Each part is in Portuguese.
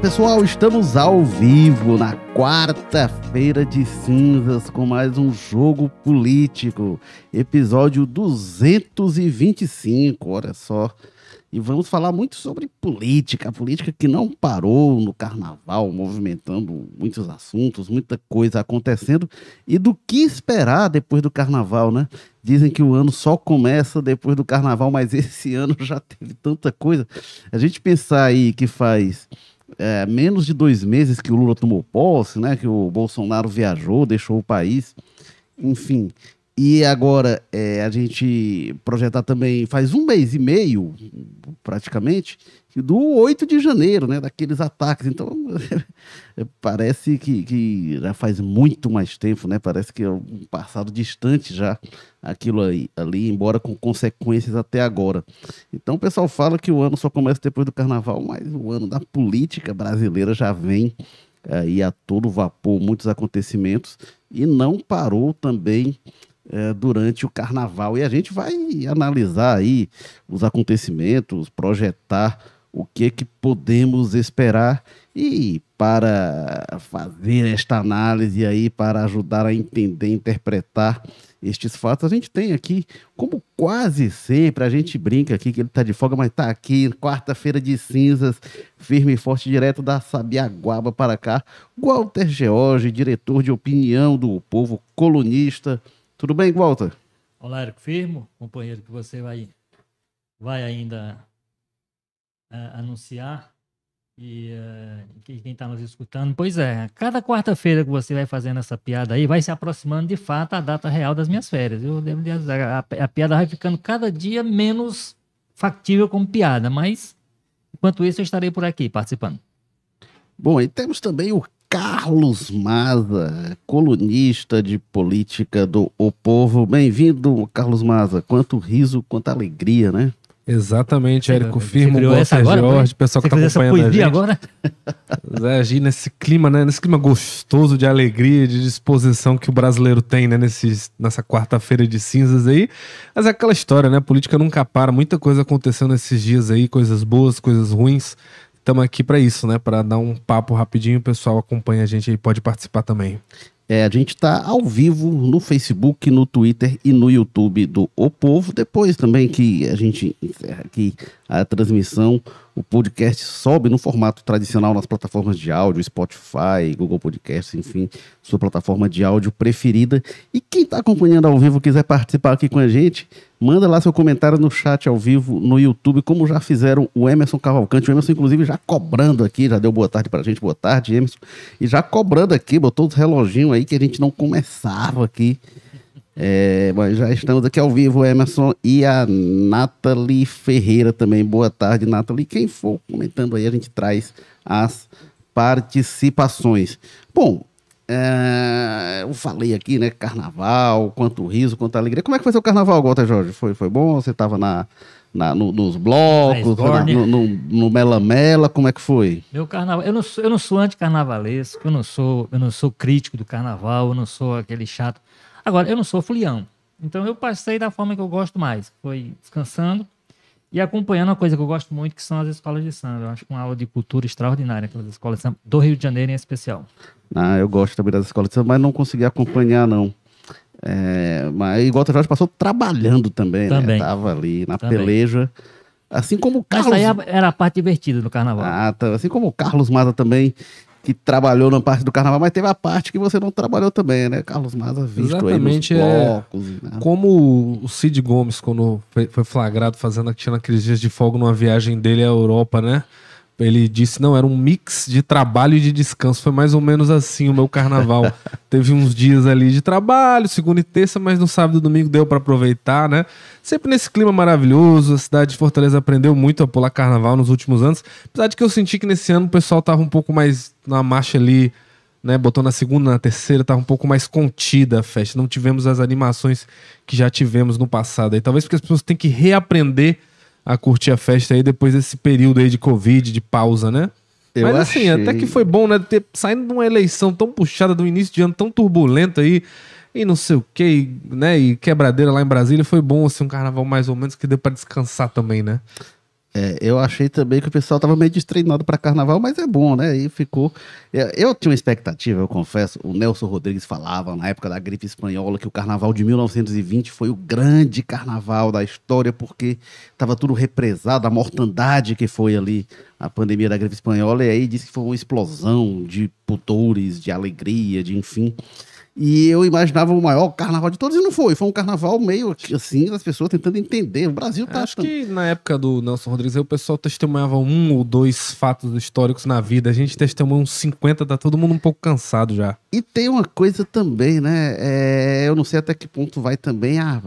pessoal, estamos ao vivo na quarta-feira de cinzas com mais um jogo político, episódio 225, olha só. E vamos falar muito sobre política, a política que não parou no carnaval, movimentando muitos assuntos, muita coisa acontecendo e do que esperar depois do carnaval, né? Dizem que o ano só começa depois do carnaval, mas esse ano já teve tanta coisa. A gente pensar aí que faz é, menos de dois meses que o Lula tomou posse, né? Que o Bolsonaro viajou, deixou o país, enfim. E agora é, a gente projetar também faz um mês e meio, praticamente, do 8 de janeiro, né? Daqueles ataques. Então, parece que, que já faz muito mais tempo, né? Parece que é um passado distante já aquilo aí, ali, embora com consequências até agora. Então, o pessoal fala que o ano só começa depois do carnaval, mas o ano da política brasileira já vem aí a todo vapor, muitos acontecimentos, e não parou também é, durante o carnaval. E a gente vai analisar aí os acontecimentos, projetar o que que podemos esperar? E para fazer esta análise aí, para ajudar a entender, interpretar estes fatos, a gente tem aqui, como quase sempre, a gente brinca aqui que ele está de folga, mas está aqui, quarta-feira de cinzas, firme e forte, direto da Sabiaguaba para cá, Walter George, diretor de opinião do povo, colunista, tudo bem, Walter? Olá, Érico Firmo, companheiro que você vai, vai ainda uh, anunciar e uh, quem está nos escutando. Pois é, cada quarta-feira que você vai fazendo essa piada aí, vai se aproximando de fato a data real das minhas férias. Eu devo dizer, a, a piada vai ficando cada dia menos factível como piada, mas enquanto isso eu estarei por aqui participando. Bom, e temos também o Carlos Maza, colunista de política do O Povo. Bem-vindo, Carlos Maza. Quanto riso, quanta alegria, né? Exatamente, Érico Firmo, Walter Jorge, pessoal que está acompanhando a gente. agora? Agir nesse clima, né? Nesse clima gostoso de alegria, de disposição que o brasileiro tem, né? Nesse, nessa quarta-feira de cinzas aí. Mas é aquela história, né? A política nunca para, muita coisa acontecendo nesses dias aí, coisas boas, coisas ruins estamos aqui para isso, né? Para dar um papo rapidinho, o pessoal acompanha a gente e pode participar também. É, a gente está ao vivo no Facebook, no Twitter e no YouTube do O Povo. Depois também que a gente encerra aqui a transmissão, o podcast sobe no formato tradicional nas plataformas de áudio, Spotify, Google Podcasts, enfim, sua plataforma de áudio preferida. E quem está acompanhando ao vivo quiser participar aqui com a gente, manda lá seu comentário no chat ao vivo no YouTube, como já fizeram o Emerson Cavalcante. O Emerson, inclusive, já cobrando aqui, já deu boa tarde para a gente, boa tarde, Emerson. E já cobrando aqui, botou os reloginhos aí que a gente não começava aqui. É, mas já estamos aqui ao vivo, Emerson e a Nathalie Ferreira também. Boa tarde, Nathalie. Quem for comentando aí, a gente traz as participações. Bom, é, eu falei aqui, né? Carnaval, quanto riso, quanto alegria. Como é que foi seu carnaval, Walter Jorge? Foi, foi bom? Você estava na, na, no, nos blocos, na, no, no, no Mela Mela, como é que foi? Meu carnaval, eu não sou, eu não sou anticarnavalesco, eu não sou, eu não sou crítico do carnaval, eu não sou aquele chato. Agora, eu não sou folião. Então eu passei da forma que eu gosto mais. Foi descansando e acompanhando uma coisa que eu gosto muito, que são as escolas de samba. Eu acho que uma aula de cultura extraordinária, aquelas escolas de samba do Rio de Janeiro em especial. Ah, eu gosto também das escolas de samba, mas não consegui acompanhar, não. É, mas igual o Jorge passou trabalhando também, né? também. né? Tava ali na também. peleja. Assim como o Carlos. Mas aí era a parte divertida do carnaval. Ah, tá. Assim como o Carlos Maza também que trabalhou na parte do carnaval, mas teve a parte que você não trabalhou também, né? Carlos Maza visto Exatamente, aí nos é. blocos. É, né? Como o Cid Gomes, quando foi flagrado fazendo tinha aqueles dias de folga numa viagem dele à Europa, né? Ele disse, não, era um mix de trabalho e de descanso. Foi mais ou menos assim o meu carnaval. Teve uns dias ali de trabalho, segunda e terça, mas no sábado e domingo deu para aproveitar, né? Sempre nesse clima maravilhoso. A cidade de Fortaleza aprendeu muito a pular carnaval nos últimos anos. Apesar de que eu senti que nesse ano o pessoal tava um pouco mais na marcha ali, né? Botou na segunda, na terceira, tava um pouco mais contida a festa. Não tivemos as animações que já tivemos no passado. E talvez porque as pessoas têm que reaprender a curtir a festa aí depois desse período aí de Covid, de pausa, né? Eu Mas assim, achei... até que foi bom, né? Ter, saindo de uma eleição tão puxada, do início de ano tão turbulento aí, e não sei o que, né? E quebradeira lá em Brasília, foi bom, assim, um carnaval mais ou menos que deu para descansar também, né? É, eu achei também que o pessoal tava meio destreinado para carnaval, mas é bom, né? E ficou. Eu, eu, tinha uma expectativa, eu confesso. O Nelson Rodrigues falava na época da gripe espanhola que o carnaval de 1920 foi o grande carnaval da história, porque tava tudo represado, a mortandade que foi ali a pandemia da gripe espanhola, e aí disse que foi uma explosão de putores, de alegria, de enfim. E eu imaginava o maior carnaval de todos e não foi. Foi um carnaval meio assim, das pessoas tentando entender. O Brasil tá. Acho que na época do Nelson Rodrigues o pessoal testemunhava um ou dois fatos históricos na vida. A gente testemunha uns 50, tá todo mundo um pouco cansado já. E tem uma coisa também, né? É, eu não sei até que ponto vai também a,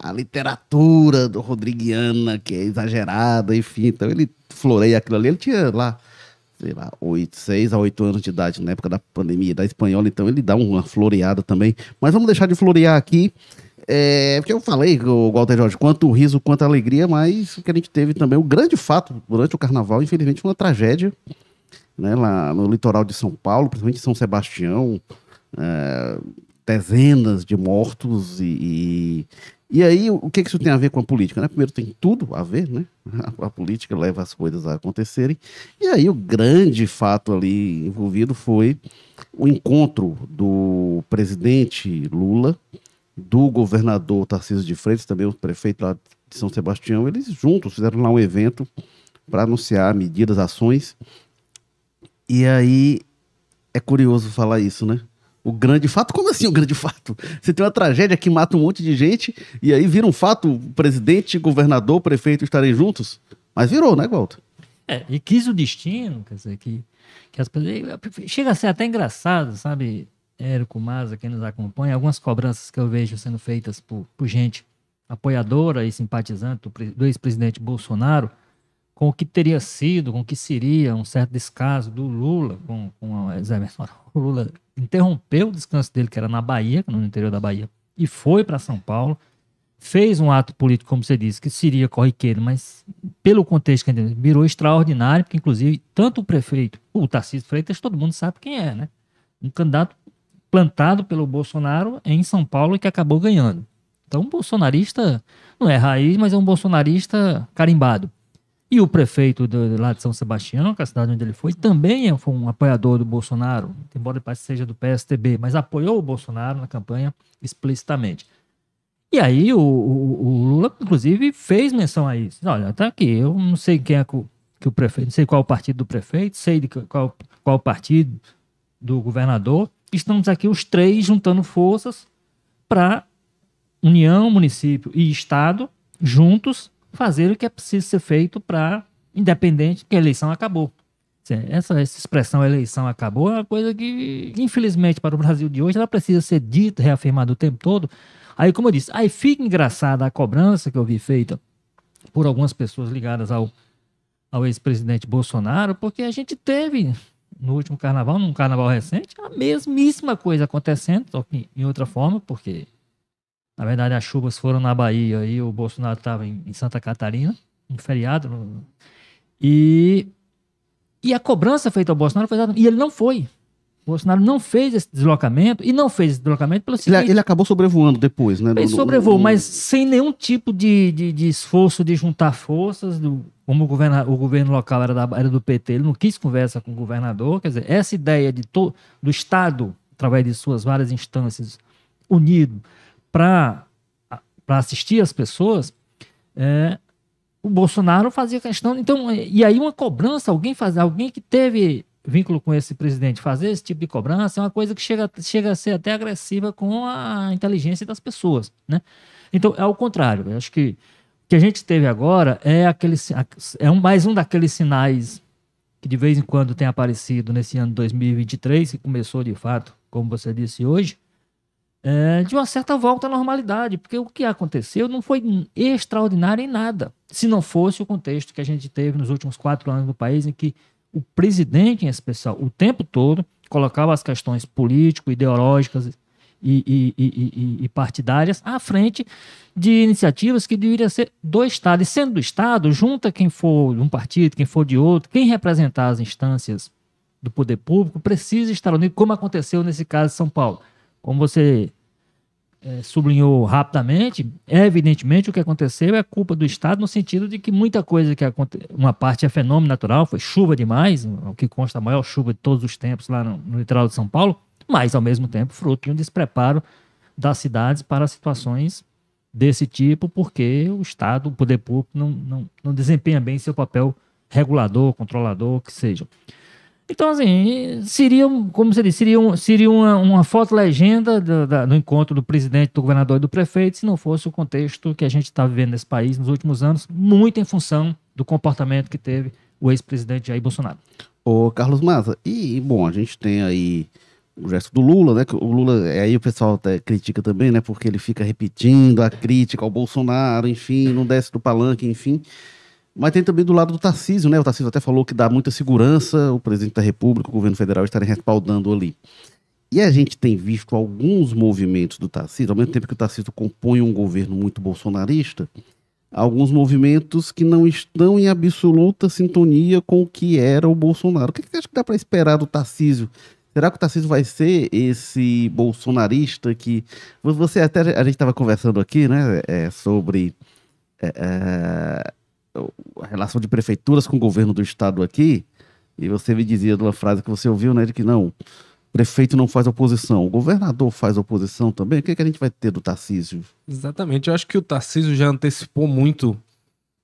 a, a literatura do Rodriguiana, que é exagerada, enfim. Então ele floreia aquilo ali. Ele tinha lá sei lá, 8, 6 a 8 anos de idade, na época da pandemia da espanhola, então ele dá uma floreada também. Mas vamos deixar de florear aqui. É, porque eu falei, o Walter Jorge, quanto riso, quanto alegria, mas o que a gente teve também, o grande fato durante o carnaval, infelizmente, uma tragédia, né, lá no litoral de São Paulo, principalmente em São Sebastião, é, dezenas de mortos e, e aí, o que, que isso tem a ver com a política? Né? Primeiro, tem tudo a ver, né? A, a, política leva as coisas a acontecerem. E aí, o grande fato ali envolvido foi o encontro do presidente Lula, do governador Tarcísio de Freitas, também o prefeito lá de São Sebastião. Eles juntos fizeram lá um evento para anunciar medidas, ações. E aí, é curioso falar isso, né? O grande fato. Como assim o grande fato? Você tem uma tragédia que mata um monte de gente e aí vira um fato, presidente, governador, prefeito estarem juntos? Mas virou, né, Walter? É, e quis o destino, quer dizer, que, que as pessoas. Chega a ser até engraçado, sabe, Érico Maza, quem nos acompanha, algumas cobranças que eu vejo sendo feitas por, por gente apoiadora e simpatizante do, do ex-presidente Bolsonaro, com o que teria sido, com o que seria um certo descaso do Lula com, com a. O Lula interrompeu o descanso dele, que era na Bahia, no interior da Bahia, e foi para São Paulo, fez um ato político, como você disse, que seria corriqueiro, mas pelo contexto que gente virou extraordinário, porque inclusive tanto o prefeito, o Tarcísio Freitas, todo mundo sabe quem é, né? Um candidato plantado pelo Bolsonaro em São Paulo e que acabou ganhando. Então, um bolsonarista não é raiz, mas é um bolsonarista carimbado. E o prefeito do, lá de São Sebastião, que é a cidade onde ele foi, também é, foi um apoiador do Bolsonaro, embora ele seja do PSTB, mas apoiou o Bolsonaro na campanha explicitamente. E aí o, o, o Lula, inclusive, fez menção a isso. Olha, tá aqui, eu não sei quem é que o, prefeito, não sei qual o partido do prefeito, sei de qual, qual partido do governador. Estamos aqui os três juntando forças para União, município e Estado juntos fazer o que é preciso ser feito para, independente, que a eleição acabou. Essa, essa expressão eleição acabou é uma coisa que, infelizmente, para o Brasil de hoje, ela precisa ser dita, reafirmada o tempo todo. Aí, como eu disse, aí fica engraçada a cobrança que eu vi feita por algumas pessoas ligadas ao, ao ex-presidente Bolsonaro, porque a gente teve no último carnaval, num carnaval recente, a mesmíssima coisa acontecendo, só que em outra forma, porque na verdade, as chuvas foram na Bahia e o Bolsonaro estava em, em, Santa Catarina, em feriado. No, e, e a cobrança feita ao Bolsonaro foi E ele não foi. O Bolsonaro não fez esse deslocamento e não fez esse deslocamento pelo seguinte. Ele, ele acabou sobrevoando depois, né? Ele sobrevoou, mas sem nenhum tipo de, de, de, esforço de juntar forças. Do, como o governo, o governo local era, da, era do PT, ele não quis conversa com o governador. Quer dizer, essa ideia de to, do Estado, através de suas várias instâncias, unido, para assistir as pessoas, é, o Bolsonaro fazia questão. Então, e aí uma cobrança, alguém fazer, alguém que teve vínculo com esse presidente fazer esse tipo de cobrança é uma coisa que chega, chega a ser até agressiva com a inteligência das pessoas, né? Então, é o contrário. Eu acho que o que a gente teve agora é aquele é um, mais um daqueles sinais que de vez em quando tem aparecido nesse ano 2023, que começou de fato, como você disse hoje, é, de uma certa volta à normalidade, porque o que aconteceu não foi extraordinário em nada, se não fosse o contexto que a gente teve nos últimos quatro anos no país, em que o presidente, em especial, o tempo todo, colocava as questões político-ideológicas e, e, e, e, partidárias à frente de iniciativas que deveriam ser do Estado. E sendo do Estado, junta quem for de um partido, quem for de outro, quem representar as instâncias do poder público precisa estar unido, como aconteceu nesse caso de São Paulo. Como você é, sublinhou rapidamente, é evidentemente o que aconteceu é culpa do Estado no sentido de que muita coisa que aconteceu, uma parte é fenômeno natural, foi chuva demais, o que consta a maior chuva de todos os tempos lá no, no litoral de São Paulo, mas ao mesmo tempo fruto de um despreparo das cidades para situações desse tipo, porque o Estado, o poder público, não, não, não desempenha bem seu papel regulador, controlador, que seja. Então, assim, seria, como você disse, seria, seria uma, uma foto legenda do, da, do encontro do presidente, do governador e do prefeito, se não fosse o contexto que a gente está vivendo nesse país nos últimos anos, muito em função do comportamento que teve o ex-presidente Jair Bolsonaro. Ô, Carlos Maza, e, bom, a gente tem aí o gesto do Lula, né? O Lula, aí o pessoal até critica também, né? Porque ele fica repetindo a crítica ao Bolsonaro, enfim, não desce do palanque, enfim. Mas tem também do lado do Tarcísio, né? O Tarcísio até falou que dá muita segurança o presidente da República, o governo federal estarem respaldando ali. E a gente tem visto alguns movimentos do Tarcísio, ao mesmo tempo que o Tarcísio compõe um governo muito bolsonarista, alguns movimentos que não estão em absoluta sintonia com o que era o Bolsonaro. O que você acha que dá para esperar do Tarcísio? Será que o Tarcísio vai ser esse bolsonarista que. Você até. A gente estava conversando aqui, né? É, sobre. É, é a relação de prefeituras com o governo do estado aqui, e você me dizia de uma frase que você ouviu, né, de que não, prefeito não faz oposição, o governador faz oposição também. O que, é que a gente vai ter do Tarcísio? Exatamente, eu acho que o Tarcísio já antecipou muito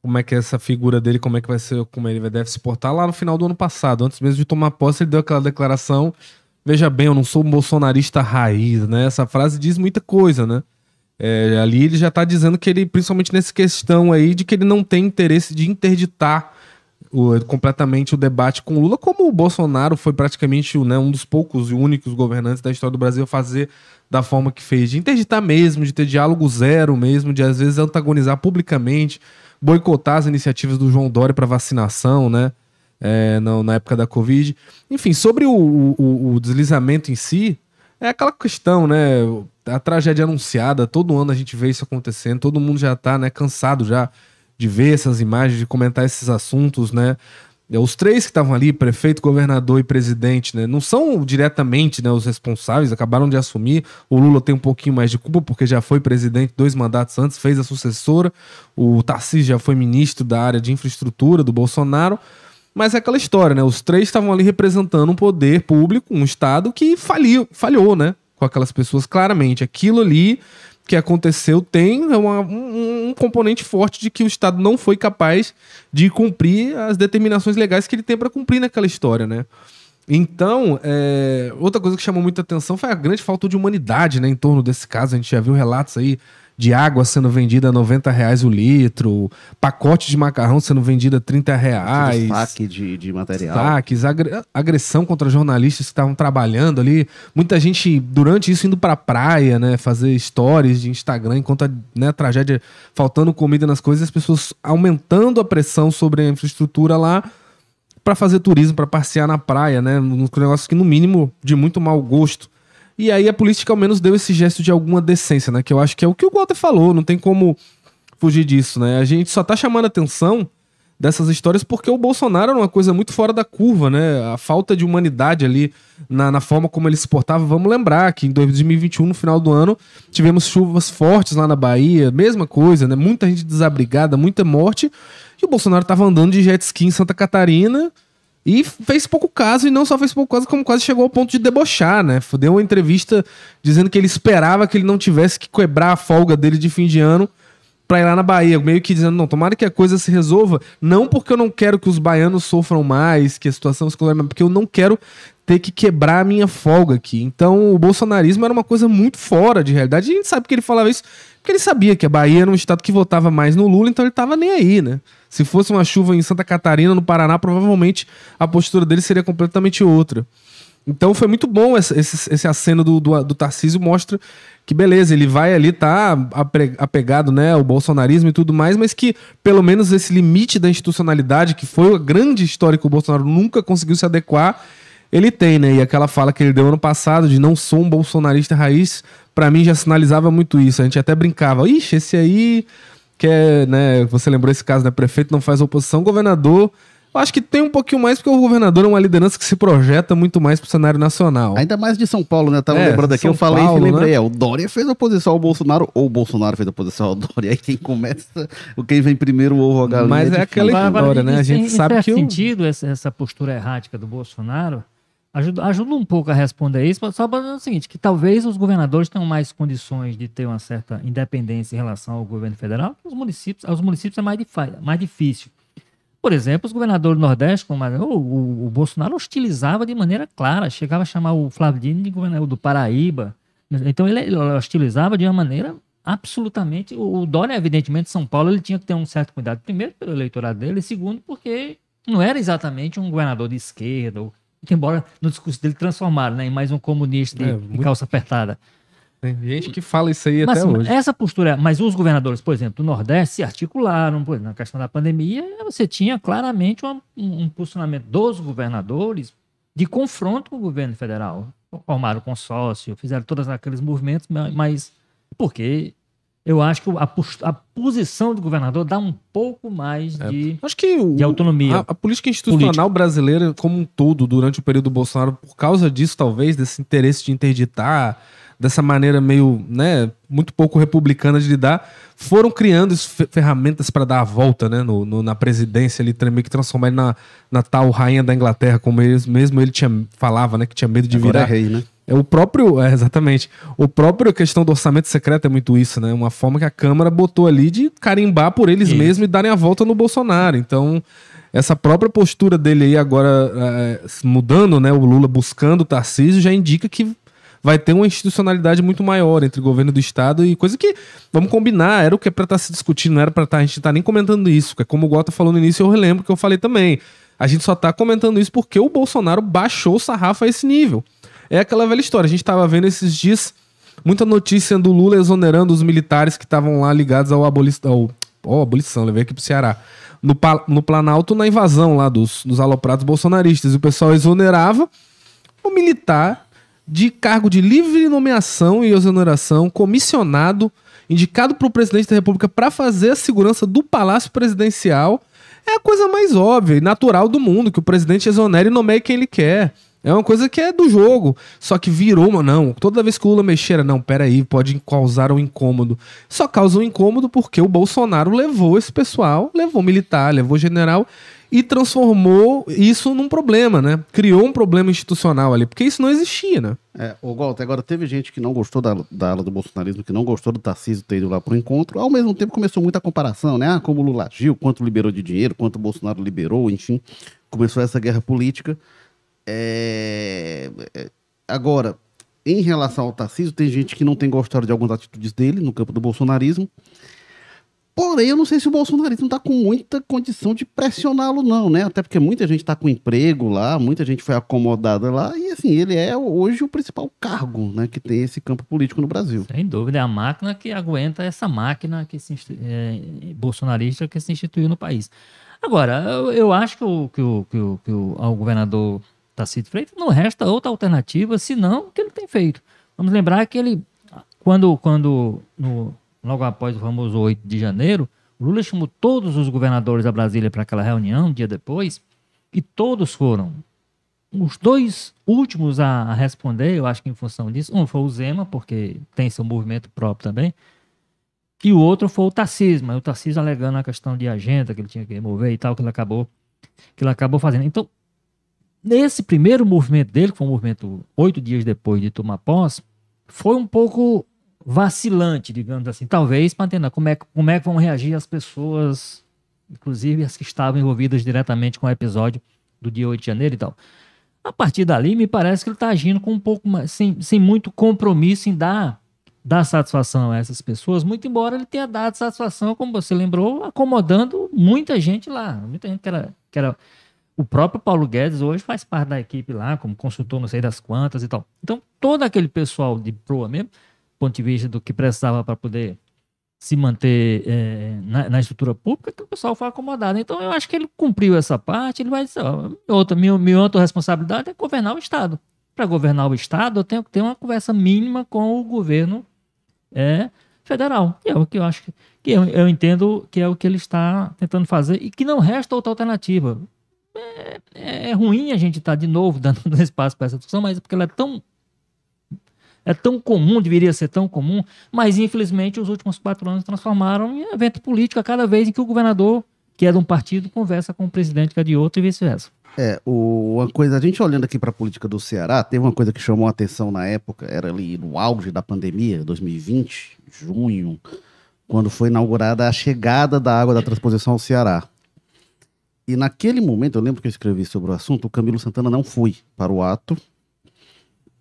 como é que é essa figura dele, como é que vai ser, como ele deve se portar lá no final do ano passado. Antes mesmo de tomar posse, ele deu aquela declaração. Veja bem, eu não sou um bolsonarista raiz, né? Essa frase diz muita coisa, né? É, ali ele já está dizendo que ele, principalmente nessa questão aí, de que ele não tem interesse de interditar o, completamente o debate com Lula, como o Bolsonaro foi praticamente né, um dos poucos e únicos governantes da história do Brasil a fazer da forma que fez, de interditar mesmo, de ter diálogo zero mesmo, de às vezes antagonizar publicamente, boicotar as iniciativas do João Dória para vacinação, né? É, na, na, época da Covid. Enfim, sobre o, o, o deslizamento em si, é aquela questão, né? A tragédia anunciada, todo ano a gente vê isso acontecendo, todo mundo já tá, né, cansado já de ver essas imagens, de comentar esses assuntos, né? Os três que estavam ali, prefeito, governador e presidente, né, não são diretamente né, os responsáveis, acabaram de assumir. O Lula tem um pouquinho mais de culpa, porque já foi presidente dois mandatos antes, fez a sucessora. O Tarcísio já foi ministro da área de infraestrutura do Bolsonaro. Mas é aquela história, né? Os três estavam ali representando um poder público, um Estado que faliu, falhou, né? Com aquelas pessoas, claramente. Aquilo ali que aconteceu tem uma, um, um, componente forte de que o Estado não foi capaz de cumprir as determinações legais que ele tem para cumprir naquela história, né? Então, é, outra coisa que chamou muita atenção foi a grande falta de humanidade né, em torno desse caso. A gente já viu relatos aí de água sendo vendida a 90 reais o litro, pacote de macarrão sendo vendido a 30 reais. Saque de, de material. Saques, agressão contra jornalistas que estavam trabalhando ali. Muita gente, durante isso, indo pra praia, né? Fazer stories de Instagram enquanto a, né, a tragédia faltando comida nas coisas, as pessoas aumentando a pressão sobre a infraestrutura lá para fazer turismo, para passear na praia, né? Um negócio que, no mínimo, de muito mau gosto. E aí a política ao menos deu esse gesto de alguma decência, né? Que eu acho que é o que o Walter falou, não tem como fugir disso, né? A gente só tá chamando atenção dessas histórias porque o Bolsonaro era uma coisa muito fora da curva, né? A falta de humanidade ali na, na, forma como ele se portava. Vamos lembrar que em 2021, no final do ano, tivemos chuvas fortes lá na Bahia, mesma coisa, né? Muita gente desabrigada, muita morte. E o Bolsonaro tava andando de jet ski em Santa Catarina e fez pouco caso, e não só fez pouco caso, como quase chegou ao ponto de debochar, né? Deu uma entrevista dizendo que ele esperava que ele não tivesse que quebrar a folga dele de fim de ano pra ir lá na Bahia. Meio que dizendo, não, tomara que a coisa se resolva. Não porque eu não quero que os baianos sofram mais, que a situação se mas porque eu não quero ter que quebrar a minha folga aqui. Então, o bolsonarismo era uma coisa muito fora de realidade. E a gente sabe que ele falava isso porque ele sabia que a Bahia era um estado que votava mais no Lula, então ele tava nem aí, né? Se fosse uma chuva em Santa Catarina, no Paraná, provavelmente a postura dele seria completamente outra. Então foi muito bom esse, esse, esse aceno do, do, do Tarcísio, mostra que beleza, ele vai ali, tá apegado né, ao bolsonarismo e tudo mais, mas que pelo menos esse limite da institucionalidade, que foi a grande história que o Bolsonaro nunca conseguiu se adequar, ele tem, né? E aquela fala que ele deu ano passado de não sou um bolsonarista raiz, para mim já sinalizava muito isso. A gente até brincava, ixi, esse aí que é, né? Você lembrou esse caso, né? Prefeito não faz oposição, governador Eu acho que tem um pouquinho mais porque o governador é uma liderança que se projeta muito mais pro cenário nacional. Ainda mais de São Paulo, né? Eu tava é, lembrando aqui, São eu falei Paulo, e lembrei. Né? É, o Dória fez oposição ao Bolsonaro, ou o Bolsonaro fez oposição ao Dória. Aí quem começa, o quem vem primeiro, o ovo a galinha. Mas é, é aquela história, né? A gente sabe que. Faz sentido essa, essa postura errática do Bolsonaro. Ajuda, ajuda um pouco a responder isso, só para dizer o seguinte, que talvez os governadores tenham mais condições de ter uma certa independência em relação ao governo federal, os municípios, aos municípios é mais, mais difícil. Por exemplo, os governadores do Nordeste, como o, o, o, Bolsonaro hostilizava de maneira clara, chegava a chamar o Flávio Dino de governador do Paraíba. Então ele, ele hostilizava de uma maneira absolutamente. O, o Dória, evidentemente, São Paulo, ele tinha que ter um certo cuidado, primeiro pelo eleitorado dele, e segundo porque não era exatamente um governador de esquerda, ou, embora no discurso dele transformaram né, em mais um comunista de, é, muito... de calça apertada. Tem gente que fala isso aí mas, até hoje. Essa postura, mas os governadores, por exemplo, do Nordeste se articularam, por na questão da pandemia, você tinha claramente um, um, posicionamento dos governadores de confronto com o governo federal. Formaram consórcio, fizeram todos aqueles movimentos, mas porque eu acho que a, a, posição do governador dá um pouco mais é, de, acho que o, de autonomia. A, a, política institucional política. brasileira, como um todo, durante o período do Bolsonaro, por causa disso, talvez, desse interesse de interditar dessa maneira meio, né, muito pouco republicana de lidar, foram criando ferramentas para dar a volta, né, no, no, na presidência, ali meio que transformar ele na, na tal rainha da Inglaterra, como ele, mesmo ele tinha, falava, né, que tinha medo de Agora virar. É rei, né? É o próprio, é, exatamente. O próprio questão do orçamento secreto é muito isso, né? Uma forma que a Câmara botou ali de carimbar por eles isso. mesmos e darem a volta no Bolsonaro. Então, essa própria postura dele aí agora é, mudando, né? O Lula buscando o Tarcísio já indica que vai ter uma institucionalidade muito maior entre o governo do estado e coisa que, vamos combinar, era o que é para estar tá se discutindo, não era para estar, tá, a gente tá nem comentando isso, que é como o Gota falou no início, eu relembro que eu falei também. A gente só tá comentando isso porque o Bolsonaro baixou o sarrafo a esse nível. É aquela velha história, a gente tava vendo esses dias muita notícia do Lula exonerando os militares que estavam lá ligados ao abolição, ao, oh, abolição, levei aqui pro Ceará. No, no Planalto, na invasão lá dos, dos aloprados bolsonaristas. E o pessoal exonerava o militar de cargo de livre nomeação e exoneração, comissionado, indicado para o presidente da República para fazer a segurança do Palácio Presidencial, é a coisa mais óbvia e natural do mundo, que o presidente exonere e nomeie quem ele quer. É uma coisa que é do jogo. Só que virou uma. Não, toda vez que o Lula mexer, não, peraí, pode causar um incômodo. Só causa um incômodo porque o Bolsonaro levou esse pessoal, levou militar, levou general e transformou isso num problema, né? Criou um problema institucional ali, porque isso não existia, né? É, o Walter, agora teve gente que não gostou da, da ala do bolsonarismo, que não gostou do Tarcísio ter ido lá pro encontro, ao mesmo tempo começou muita comparação, né? Ah, como o Lula agiu, quanto liberou de dinheiro, quanto o Bolsonaro liberou, enfim, começou essa guerra política. É... é agora, em relação ao Tarcísio, tem gente que não tem gostado de algumas atitudes dele no campo do bolsonarismo, Porém, eu não sei se o bolsonarismo está com muita condição de pressioná-lo, não, né? Até porque muita gente está com emprego lá, muita gente foi acomodada lá, e assim, ele é hoje o principal cargo né, que tem esse campo político no Brasil. Sem dúvida, é a máquina que aguenta essa máquina que se, é, bolsonarista que se instituiu no país. Agora, eu, eu acho que o, que o, que o, que o governador Tarcísio Freitas não resta outra alternativa senão o que ele tem feito. Vamos lembrar que ele, quando, quando no, logo após o famoso 8 de janeiro, Lula chamou todos os governadores da Brasília para aquela reunião, um dia depois, e todos foram. Os dois últimos a responder, eu acho que em função disso, um foi o Zema, porque tem seu movimento próprio também, e o outro foi o Tarcísio, mas o Tarcísio alegando a questão de agenda que ele tinha que remover e tal, que ele acabou, que ele acabou fazendo. Então, nesse primeiro movimento dele, que foi um movimento oito dias depois de tomar posse, foi um pouco vacilante, digamos assim, talvez para entender como é, como é que vão reagir as pessoas, inclusive as que estavam envolvidas diretamente com o episódio do dia 8 de janeiro e tal. A partir dali, me parece que ele está agindo com um pouco mais, sem, sem muito compromisso em dar, dar satisfação a essas pessoas, muito embora ele tenha dado satisfação, como você lembrou, acomodando muita gente lá. Muita gente que era, que era o próprio Paulo Guedes hoje faz parte da equipe lá, como consultor não sei das quantas e tal. Então, todo aquele pessoal de proa mesmo ponto de vista do que precisava para poder se manter é, na, na, estrutura pública, que o pessoal foi acomodado. Então, eu acho que ele cumpriu essa parte, ele vai dizer, ó, outra, minha, minha outra responsabilidade é governar o Estado. Para governar o Estado, eu tenho que ter uma conversa mínima com o governo é, federal. E é o que eu acho que, que eu, eu, entendo que é o que ele está tentando fazer e que não resta outra alternativa. É, é ruim a gente estar tá de novo dando espaço para essa discussão, mas é porque ela é tão é tão comum, deveria ser tão comum, mas infelizmente os últimos quatro anos transformaram em evento político a cada vez em que o governador, que é de um partido, conversa com o presidente que é de outro e vice-versa. É, o, uma coisa, a gente olhando aqui para a política do Ceará, teve uma coisa que chamou a atenção na época, era ali no auge da pandemia, 2020, junho, quando foi inaugurada a chegada da água da transposição ao Ceará. E naquele momento, eu lembro que eu escrevi sobre o assunto, o Camilo Santana não foi para o ato.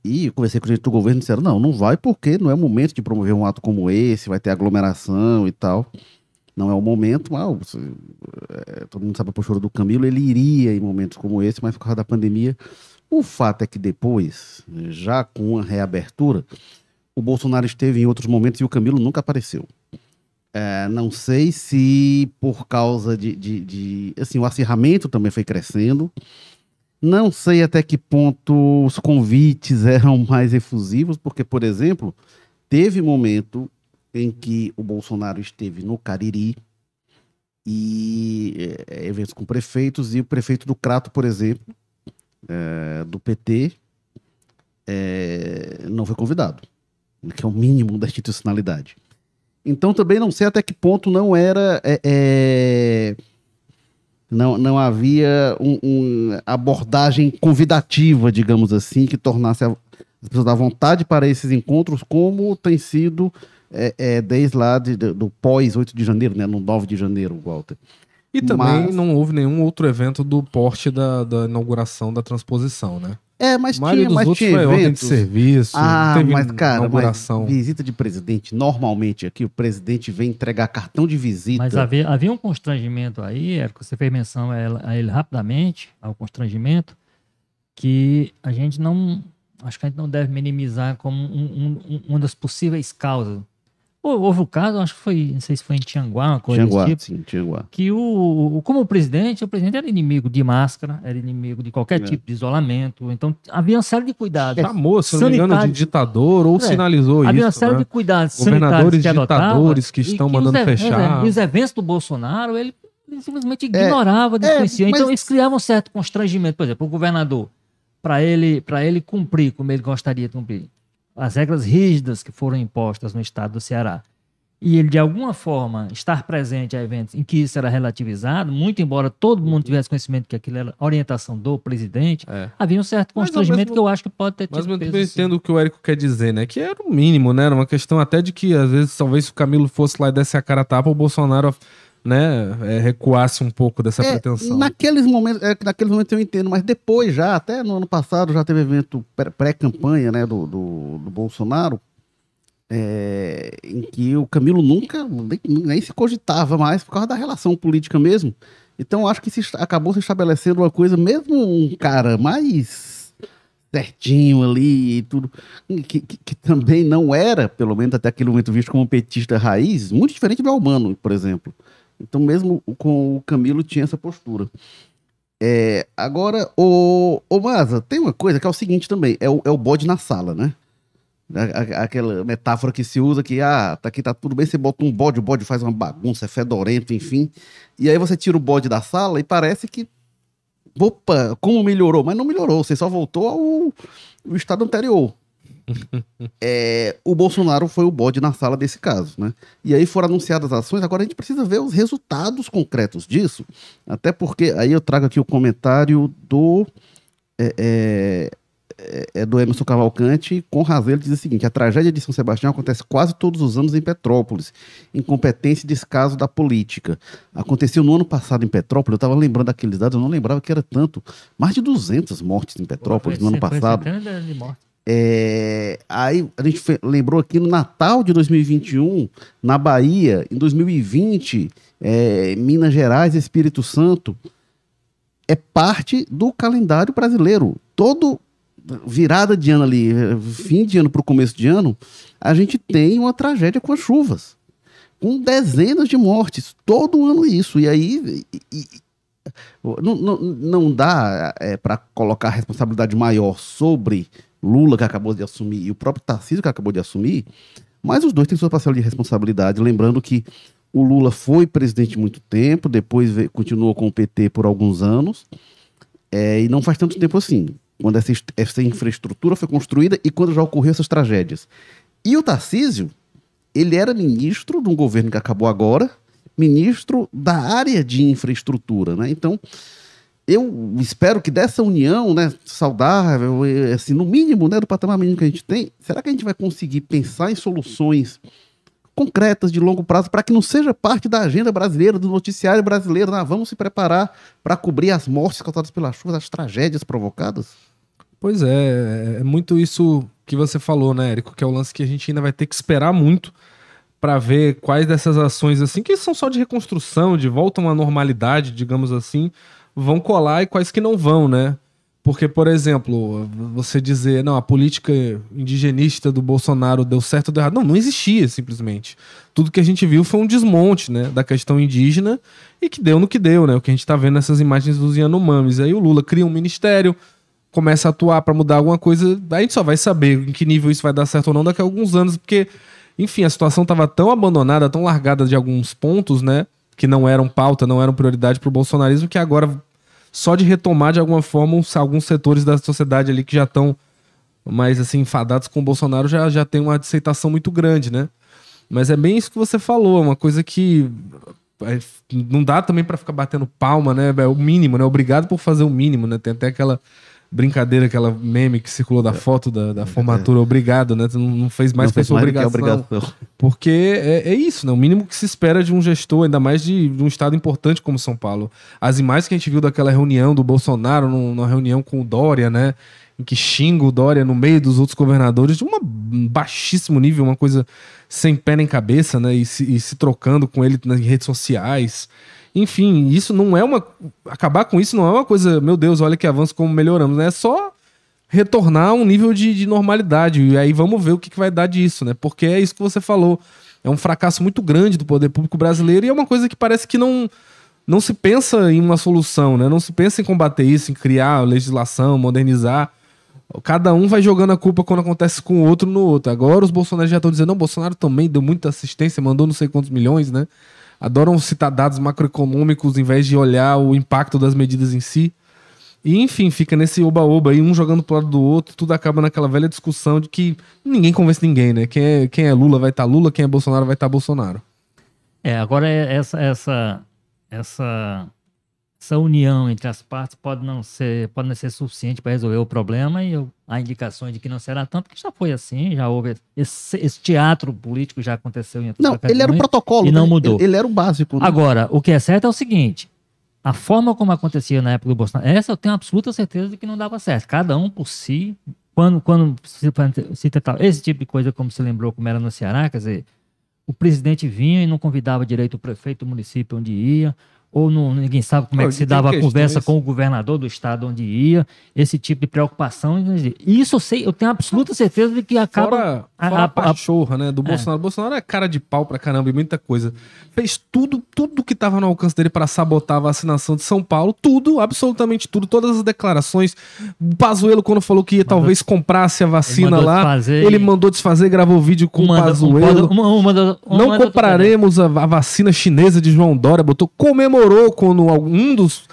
E conversei com gente do governo e disseram: não, não vai porque não é o momento de promover um ato como esse, vai ter aglomeração e tal. Não é o momento, mas você, é, todo mundo sabe a postura do Camilo, ele iria em momentos como esse, mas por causa da pandemia. O fato é que depois, já com a reabertura, o Bolsonaro esteve em outros momentos e o Camilo nunca apareceu. É, não sei se por causa de, de, de, Assim, o acirramento também foi crescendo. Não sei até que ponto os convites eram mais efusivos, porque, por exemplo, teve momento em que o Bolsonaro esteve no Cariri e é, eventos com prefeitos, e o prefeito do Crato, por exemplo, é, do PT, é, não foi convidado, que é o mínimo da institucionalidade. Então também não sei até que ponto não era. É, é, não, não havia uma um abordagem convidativa, digamos assim, que tornasse a, as pessoas à vontade para esses encontros, como tem sido é, é, desde lá de, do pós 8 de janeiro, né, no 9 de janeiro, Walter. E também Mas... não houve nenhum outro evento do porte da, da inauguração da transposição, né? É, mas tinha, mas tinha foi eventos. de serviço, ah, mas cara, mas visita de presidente, normalmente aqui o presidente vem entregar cartão de visita. Mas havia, havia um constrangimento aí, Érico, você fez menção a ele, a ele rapidamente, ao constrangimento, que a gente não, acho que a gente não deve minimizar como um, um, uma das possíveis causas Houve o caso, acho que foi, não sei se foi em Tianguá, uma coisa Tianguá, tipo, sim, Tianguá. Que o, o, como o presidente, o presidente era inimigo de máscara, era inimigo de qualquer é. tipo de isolamento, então havia uma série de cuidados. Chamou, se não me engano, de ditador ou é, sinalizou havia isso. Havia uma série né? de cuidados Governadores que ditadores que estão que mandando os, fechar. É, os eventos do Bolsonaro, ele, ele simplesmente é, ignorava, é, desconhecia. Então, mas... Então eles criavam um certo constrangimento, por exemplo, o governador, para ele, ele cumprir como ele gostaria de cumprir as regras rígidas que foram impostas no estado do Ceará, e ele de alguma forma estar presente a eventos em que isso era relativizado, muito embora todo mundo tivesse conhecimento que aquilo era orientação do presidente, é. havia um certo constrangimento mesmo, que eu acho que pode ter tido. Mas eu entendo o que o Érico quer dizer, né? Que era o mínimo, né? Era uma questão até de que, às vezes, talvez se o Camilo fosse lá e desse a cara a tapa, o Bolsonaro né, é, recuasse um pouco dessa é, pretensão. Naqueles momentos, é, naqueles momentos eu entendo, mas depois já, até no ano passado, já teve evento pré-campanha né, do, do, do Bolsonaro, é, em que o Camilo nunca nem, nem, se cogitava mais por causa da relação política mesmo. Então acho que se, acabou se estabelecendo uma coisa, mesmo um cara mais certinho ali e tudo, que, que, que, também não era, pelo menos até aquele momento visto como petista raiz, muito diferente do Albano, por exemplo. Então, mesmo com o Camilo tinha essa postura. É, agora, o, o Maza, tem uma coisa que é o seguinte também: é o, é o bode na sala, né? Aquela metáfora que se usa que, ah, tá aqui tá tudo bem, você bota um bode, o bode faz uma bagunça, é fedorento, enfim. E aí você tira o bode da sala e parece que, opa, como melhorou? Mas não melhorou, você só voltou ao, ao estado anterior. é, o Bolsonaro foi o bode na sala desse caso, né? E aí foram anunciadas ações, agora a gente precisa ver os resultados concretos disso, até porque aí eu trago aqui o comentário do é, é, é, é do Emerson Cavalcante, com razão ele diz o seguinte, a tragédia de São Sebastião acontece quase todos os anos em Petrópolis, incompetência e descaso da política. Aconteceu no ano passado em Petrópolis, eu estava lembrando daqueles dados, eu não lembrava que era tanto, mais de 200 mortes em Petrópolis no ano passado. É, aí a gente lembrou aqui no Natal de 2021, na Bahia, em 2020, é, Minas Gerais, Espírito Santo, é parte do calendário brasileiro. Todo virada de ano ali, fim de ano para o começo de ano, a gente tem uma tragédia com as chuvas, com dezenas de mortes, todo ano isso. E aí e, e, não, não, não dá é, para colocar responsabilidade maior sobre Lula, que acabou de assumir, e o próprio Tarcísio, que acabou de assumir, mas os dois têm sua parcela de responsabilidade. Lembrando que o Lula foi presidente muito tempo, depois veio, continuou com o PT por alguns anos, É, e não faz tanto tempo assim, quando essa, essa infraestrutura foi construída e quando já ocorreu essas tragédias. E o Tarcísio, ele era ministro de um governo que acabou agora, ministro da área de infraestrutura, né? Então, eu espero que dessa união, né, saudável, assim, no mínimo, né, do patamar mínimo que a gente tem, será que a gente vai conseguir pensar em soluções concretas de longo prazo para que não seja parte da agenda brasileira, do noticiário brasileiro, né? vamos se preparar para cobrir as mortes causadas pelas chuvas, as tragédias provocadas? Pois é, é muito isso que você falou, né, Érico, que é o lance que a gente ainda vai ter que esperar muito para ver quais dessas ações assim que são só de reconstrução, de volta a uma normalidade, digamos assim, vão colar e quais que não vão, né? Porque, por exemplo, você dizer, não, a política indigenista do Bolsonaro deu certo ou deu errado. Não, não existia, simplesmente. Tudo que a gente viu foi um desmonte, né, da questão indígena e que deu no que deu, né? O que a gente tá vendo nessas imagens dos Yanomamis. Aí o Lula cria um ministério, começa a atuar para mudar alguma coisa, a gente só vai saber em que nível isso vai dar certo ou não daqui a alguns anos, porque, enfim, a situação tava tão abandonada, tão largada de alguns pontos, né, que não eram pauta, não eram prioridade pro bolsonarismo, que agora só de retomar de alguma forma alguns setores da sociedade ali que já estão mais assim enfadados com o Bolsonaro já, já tem uma aceitação muito grande, né? Mas é bem isso que você falou, é uma coisa que é, não dá também para ficar batendo palma, né? É o mínimo, né? Obrigado por fazer o mínimo, né? Tem até aquela brincadeira, aquela meme que circulou da é. foto da, da formatura, é. obrigado, né? Tu não, fez mais não sua obrigação. obrigação. Porque é, é, isso, né? O mínimo que se espera de um gestor, ainda mais de, de, um estado importante como São Paulo. As imagens que a gente viu daquela reunião do Bolsonaro, numa reunião com o Dória, né? Em que xinga o Dória no meio dos outros governadores, de um baixíssimo nível, uma coisa sem pé nem cabeça, né? E se, e se trocando com ele nas redes sociais. Enfim, isso não é uma. Acabar com isso não é uma coisa, meu Deus, olha que avanço como melhoramos, né? É só retornar a um nível de, de normalidade. E aí vamos ver o que, que vai dar disso, né? Porque é isso que você falou. É um fracasso muito grande do poder público brasileiro e é uma coisa que parece que não, não se pensa em uma solução, né? Não se pensa em combater isso, em criar legislação, modernizar. Cada um vai jogando a culpa quando acontece com o outro no outro. Agora os bolsonaristas já estão dizendo, não, Bolsonaro também deu muita assistência, mandou não sei quantos milhões, né? Adoram citar dados macroeconômicos em vez de olhar o impacto das medidas em si. E enfim, fica nesse oba-oba aí, um jogando pro lado do outro, tudo acaba naquela velha discussão de que ninguém convence ninguém, né? Quem é, quem é Lula vai estar tá Lula, quem é Bolsonaro vai estar tá Bolsonaro. É, agora é essa, essa, essa essa união entre as partes pode não ser, pode não ser suficiente para resolver o problema e eu, há indicações de que não será tanto, que já foi assim, já houve esse, esse teatro político já aconteceu em Não, ele era o protocolo, e não mudou. Ele, ele era o básico. Né? Agora, o que é certo é o seguinte, a forma como acontecia na época do Bolsonaro, essa eu tenho absoluta certeza de que não dava certo. Cada um por si, quando, quando se, se tentava esse tipo de coisa, como se lembrou, como era no Ceará, quer dizer, o presidente vinha e não convidava direito o prefeito do município onde ia, ou não, ninguém sabe como é que se dava a conversa com o governador do estado onde ia, esse tipo de preocupação. Isso eu sei, eu tenho absoluta certeza de que acaba. Fora, fora a, a, a pachorra, né? Do é. Bolsonaro. O Bolsonaro é cara de pau pra caramba e muita coisa. Fez tudo, tudo que tava no alcance dele para sabotar a vacinação de São Paulo, tudo, absolutamente tudo, todas as declarações. O Pazuelo, quando falou que ia mandou, talvez comprasse a vacina ele lá, ele mandou desfazer, gravou vídeo com o Pazuelo. não compraremos a, a vacina chinesa de João Dória, botou comemorando chorou quando um dos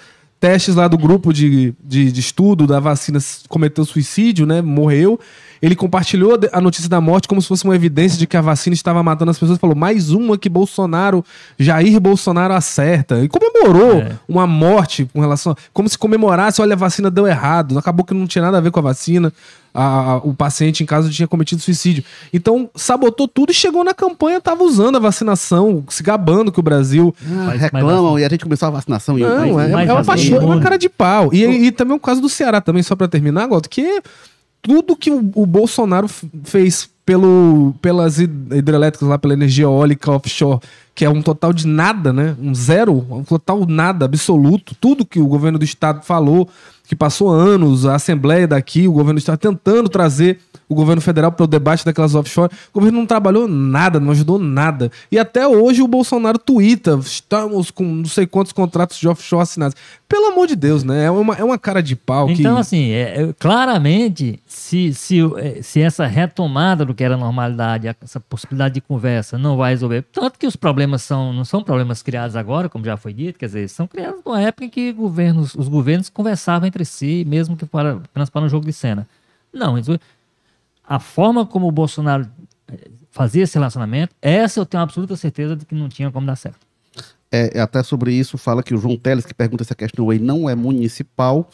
testes lá do grupo de, de, de, estudo da vacina cometeu suicídio, né? Morreu. Ele compartilhou a notícia da morte como se fosse uma evidência de que a vacina estava matando as pessoas. Falou, mais uma que Bolsonaro, Jair Bolsonaro acerta. E comemorou é. uma morte com relação. Como se comemorasse, olha, a vacina deu errado. Acabou que não tinha nada a ver com a vacina a, a, o paciente em casa tinha cometido suicídio. Então, sabotou tudo e chegou na campanha, tava usando a vacinação, se gabando que o Brasil. Ah, reclamam mas, e a gente começou a vacinação. Não, é, é, uma paixão, é uma cara de pau. E, e, também o caso do Ceará, também, só para terminar, Goto, que tudo que o, o Bolsonaro fez pelo, pelas hidrelétricas lá, pela energia eólica offshore, que é um total de nada, né? Um zero, um total nada, absoluto. Tudo que o governo do estado falou, que passou anos, a Assembleia daqui, o governo do estado tentando trazer o governo federal para o debate daquelas offshore. O governo não trabalhou nada, não ajudou nada. E até hoje o Bolsonaro twitta, estamos com não sei quantos contratos de offshore assinados. Pelo amor de Deus, né? É uma, é uma cara de pau. Então, que... assim, é, é, claramente, se, se, é, se essa retomada do que era normalidade, essa possibilidade de conversa não vai resolver, tanto que os problemas são, não são problemas criados agora, como já foi dito, quer dizer, são criados numa época em que governos, os governos conversavam entre si, mesmo que para, apenas para um jogo de cena. Não, a forma como o Bolsonaro eh, fazia esse relacionamento, essa eu tenho absoluta certeza de que não tinha como dar certo. É, até sobre isso fala que o João Teles, que pergunta se a questão aí não é municipal,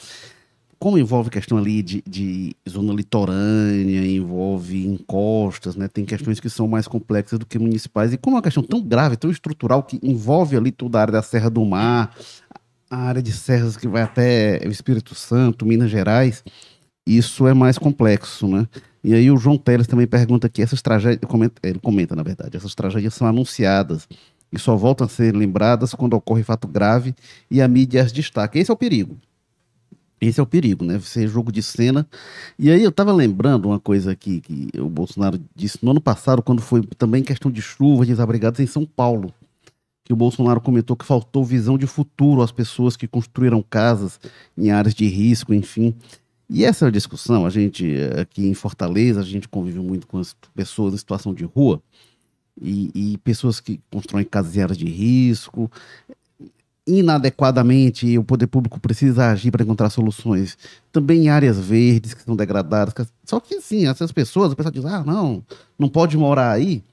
como envolve questão ali de, de, zona litorânea, envolve encostas, né? Tem questões que são mais complexas do que municipais. E como é uma questão tão grave, tão estrutural, que envolve ali toda a área da Serra do Mar, a área de serras que vai até o Espírito Santo, Minas Gerais, isso é mais complexo, né? E aí o João Teles também pergunta aqui, essas tragédias, ele comenta, na verdade, essas tragédias são anunciadas e só voltam a ser lembradas quando ocorre fato grave e a mídia as destaca. Esse é o perigo. Esse é o perigo, né? Ser jogo de cena. E aí eu estava lembrando uma coisa aqui que o Bolsonaro disse no ano passado, quando foi também questão de chuva, desabrigados em São Paulo. Que o Bolsonaro comentou que faltou visão de futuro às pessoas que construíram casas em áreas de risco, enfim. E essa discussão, a gente aqui em Fortaleza, a gente convive muito com as pessoas em situação de rua e, e pessoas que constroem casas em áreas de risco. Inadequadamente, o poder público precisa agir para encontrar soluções. Também em áreas verdes que são degradadas. Só que, sim, essas pessoas, a pessoa diz: ah, não, não pode morar aí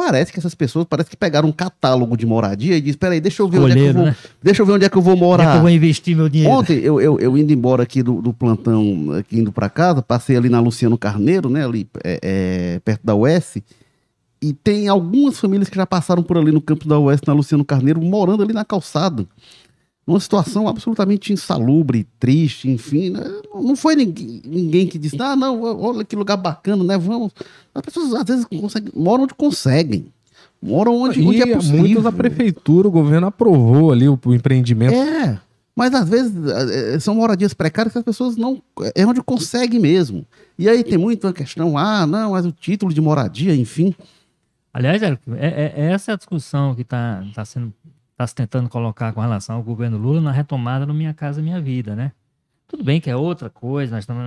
parece que essas pessoas parece que pegaram um catálogo de moradia e diz, peraí, deixa eu ver onde é que eu vou, né? deixa eu ver onde é que eu vou morar. Onde é que eu vou investir meu dinheiro? Ontem eu, eu, eu indo embora aqui do, do plantão, aqui indo para casa, passei ali na Luciano Carneiro, né, ali é, é, perto da UES, e tem algumas famílias que já passaram por ali no campo da UES, na Luciano Carneiro, morando ali na calçada uma situação absolutamente insalubre, triste, enfim. Né? Não foi ninguém, ninguém, que disse, ah, não, olha que lugar bacana, né? Vamos. As pessoas às vezes conseguem, moram onde conseguem. Moram onde, onde é possível. Muito da prefeitura, o governo aprovou ali o, o empreendimento. É. Mas às vezes é, é, são moradias precárias que as pessoas não. É onde conseguem mesmo. E aí tem muito a questão, ah, não, mas o título de moradia, enfim. Aliás, é, é, é essa a discussão que está tá sendo está se tentando colocar com relação ao governo Lula na retomada do Minha Casa Minha Vida, né? Tudo bem que é outra coisa, nós estamos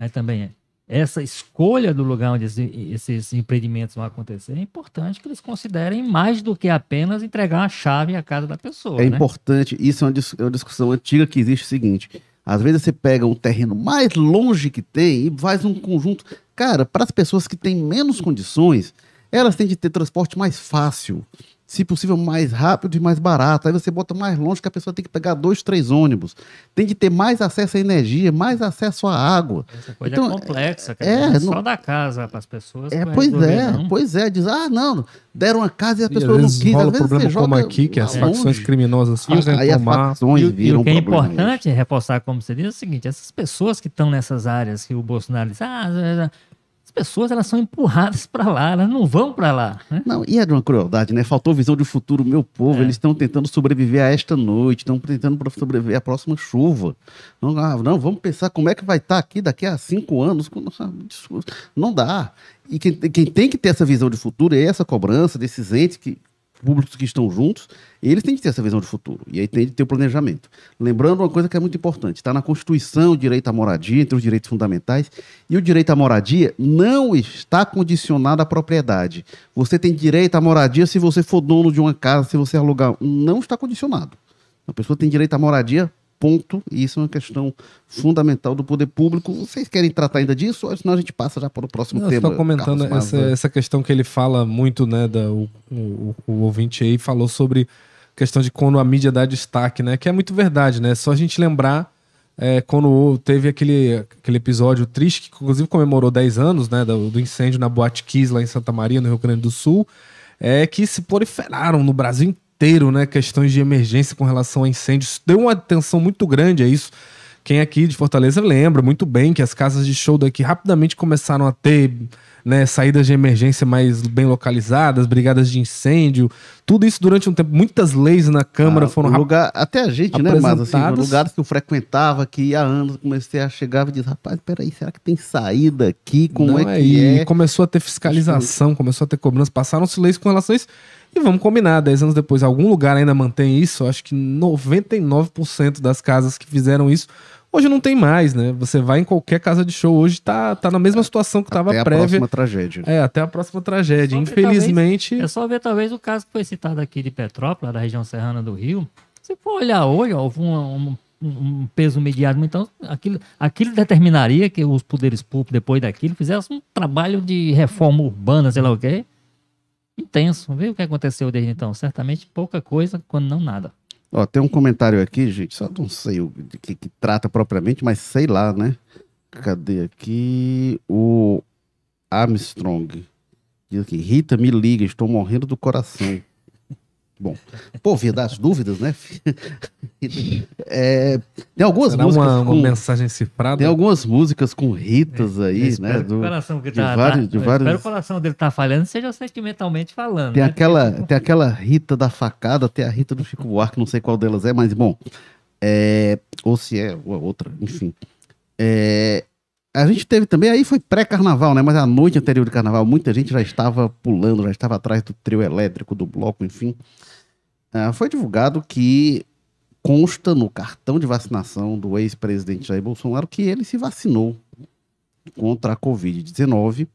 né, também essa escolha do lugar onde esses empreendimentos vão acontecer é importante que eles considerem mais do que apenas entregar a chave à casa da pessoa. É né? importante, isso é uma, é uma discussão antiga que existe o seguinte: às vezes você pega um terreno mais longe que tem e faz um conjunto. Cara, para as pessoas que têm menos condições, elas têm de ter transporte mais fácil se possível, mais rápido e mais barato. Aí você bota mais longe que a pessoa tem que pegar dois, três ônibus. Tem que ter mais acesso à energia, mais acesso à água. Essa coisa então, é complexa, é, é só da casa para as pessoas. É, pois é, não. pois é. Diz, ah, não, deram a casa e a pessoa não quis. Às vezes problema como aqui, que as facções criminosas fazem aí tomar. As facções viram e o que é importante reforçar, como você diz, é o seguinte, essas pessoas que estão nessas áreas que o Bolsonaro diz, ah, pessoas elas são empurradas para lá, elas não vão para lá. Né? Não, e é de uma crueldade, né? Faltou visão de futuro, meu povo. É. Eles estão tentando sobreviver a esta noite, estão tentando sobreviver à próxima chuva. Não, ah, não, vamos pensar como é que vai estar tá aqui daqui a cinco anos. Não dá. E quem, quem tem que ter essa visão de futuro é essa cobrança desses entes que públicos que estão juntos, eles têm que ter essa visão de futuro. E aí tem que ter o planejamento. Lembrando uma coisa que é muito importante: está na Constituição o direito à moradia, entre os direitos fundamentais, e o direito à moradia não está condicionado à propriedade. Você tem direito à moradia se você for dono de uma casa, se você alugar. Não está condicionado. A pessoa tem direito à moradia Ponto. E isso é uma questão fundamental do poder público. Vocês querem tratar ainda disso? Ou senão a gente passa já para o próximo Não, tema. Estou comentando essa, essa, questão que ele fala muito, né? Da, o, o, o ouvinte aí falou sobre questão de quando a mídia dá destaque, né? Que é muito verdade, né? Só a gente lembrar é, quando teve aquele, aquele episódio triste, que inclusive comemorou 10 anos, né? Do, do incêndio na Boate Kiss lá em Santa Maria, no Rio Grande do Sul. É que se proliferaram no Brasil inteiro, né? Questões de emergência com relação a incêndios. Deu uma atenção muito grande a isso. Quem aqui de Fortaleza lembra muito bem que as casas de show daqui rapidamente começaram a ter né, saídas de emergência mais bem localizadas, brigadas de incêndio, tudo isso durante um tempo. Muitas leis na Câmara ah, foram lugar, Até a gente, né, mas assim, lugares que eu frequentava, que há anos comecei a chegar e dizer, rapaz, peraí, será que tem saída aqui? Como Não, é, é que é? E começou a ter fiscalização, começou a ter cobrança, passaram-se leis com relação a isso. E vamos combinar, 10 anos depois, algum lugar ainda mantém isso. Acho que 99% das casas que fizeram isso Hoje não tem mais, né? Você vai em qualquer casa de show, hoje tá, tá na mesma situação que estava prévia. Até a próxima tragédia. É, até a próxima tragédia. É Infelizmente. Talvez, é só ver talvez o caso que foi citado aqui de Petrópolis, da região serrana do Rio. Se for olhar hoje, ó, houve um, um, um, peso mediado, então aquilo, aquilo determinaria que os poderes públicos, depois daquilo, fizessem um trabalho de reforma urbana, sei lá o quê. Intenso. Vê o que aconteceu desde então. Certamente pouca coisa, quando não nada. Ó, tem um comentário aqui, gente, só não sei o que, que trata propriamente, mas sei lá, né? Cadê aqui? O Armstrong. Diz aqui, Rita, me liga, estou morrendo do coração. Bom, pô, vir das dúvidas, né? é, tem algumas Será músicas. Uma, com, uma mensagem cifrada? Tem algumas músicas com ritas é, aí, né? Do, o coração que de tá, vários, tá, de vários... Espero o coração dele tá falhando, seja sentimentalmente falando. Tem, né? aquela, tem aquela Rita da facada, tem a Rita do Chico Buarque, não sei qual delas é, mas bom. É, ou se é outra, enfim. É, a gente teve também, aí foi pré-carnaval, né? Mas a noite anterior de carnaval, muita gente já estava pulando, já estava atrás do trio elétrico, do bloco, enfim. Uh, foi divulgado que consta no cartão de vacinação do ex-presidente Jair Bolsonaro que ele se vacinou contra a Covid-19